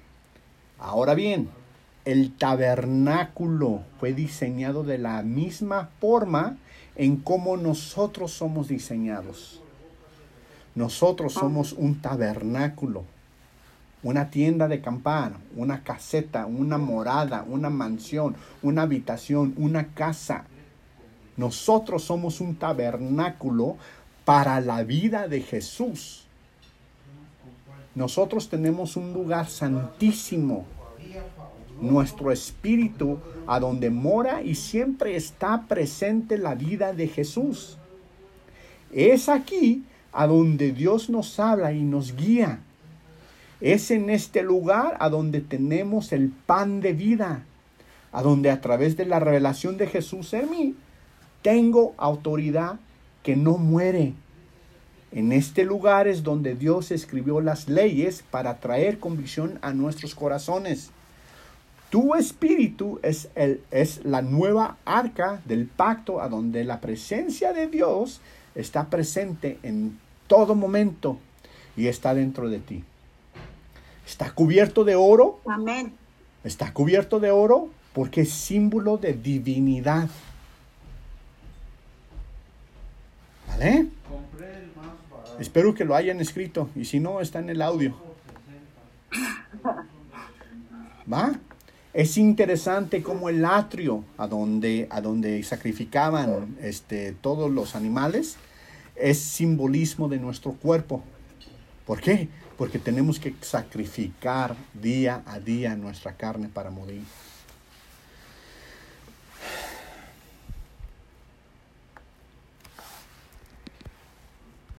Ahora bien, el tabernáculo fue diseñado de la misma forma en cómo nosotros somos diseñados. Nosotros somos un tabernáculo, una tienda de campana, una caseta, una morada, una mansión, una habitación, una casa. Nosotros somos un tabernáculo para la vida de Jesús. Nosotros tenemos un lugar santísimo, nuestro espíritu, a donde mora y siempre está presente la vida de Jesús. Es aquí a donde Dios nos habla y nos guía. Es en este lugar a donde tenemos el pan de vida, a donde a través de la revelación de Jesús en mí, tengo autoridad que no muere. En este lugar es donde Dios escribió las leyes para traer convicción a nuestros corazones. Tu espíritu es, el, es la nueva arca del pacto a donde la presencia de Dios está presente en todo momento y está dentro de ti. Está cubierto de oro. Amén. Está cubierto de oro porque es símbolo de divinidad. ¿Vale? Espero que lo hayan escrito y si no, está en el audio. ¿Va? Es interesante como el atrio a donde, a donde sacrificaban este, todos los animales es simbolismo de nuestro cuerpo. ¿Por qué? Porque tenemos que sacrificar día a día nuestra carne para morir.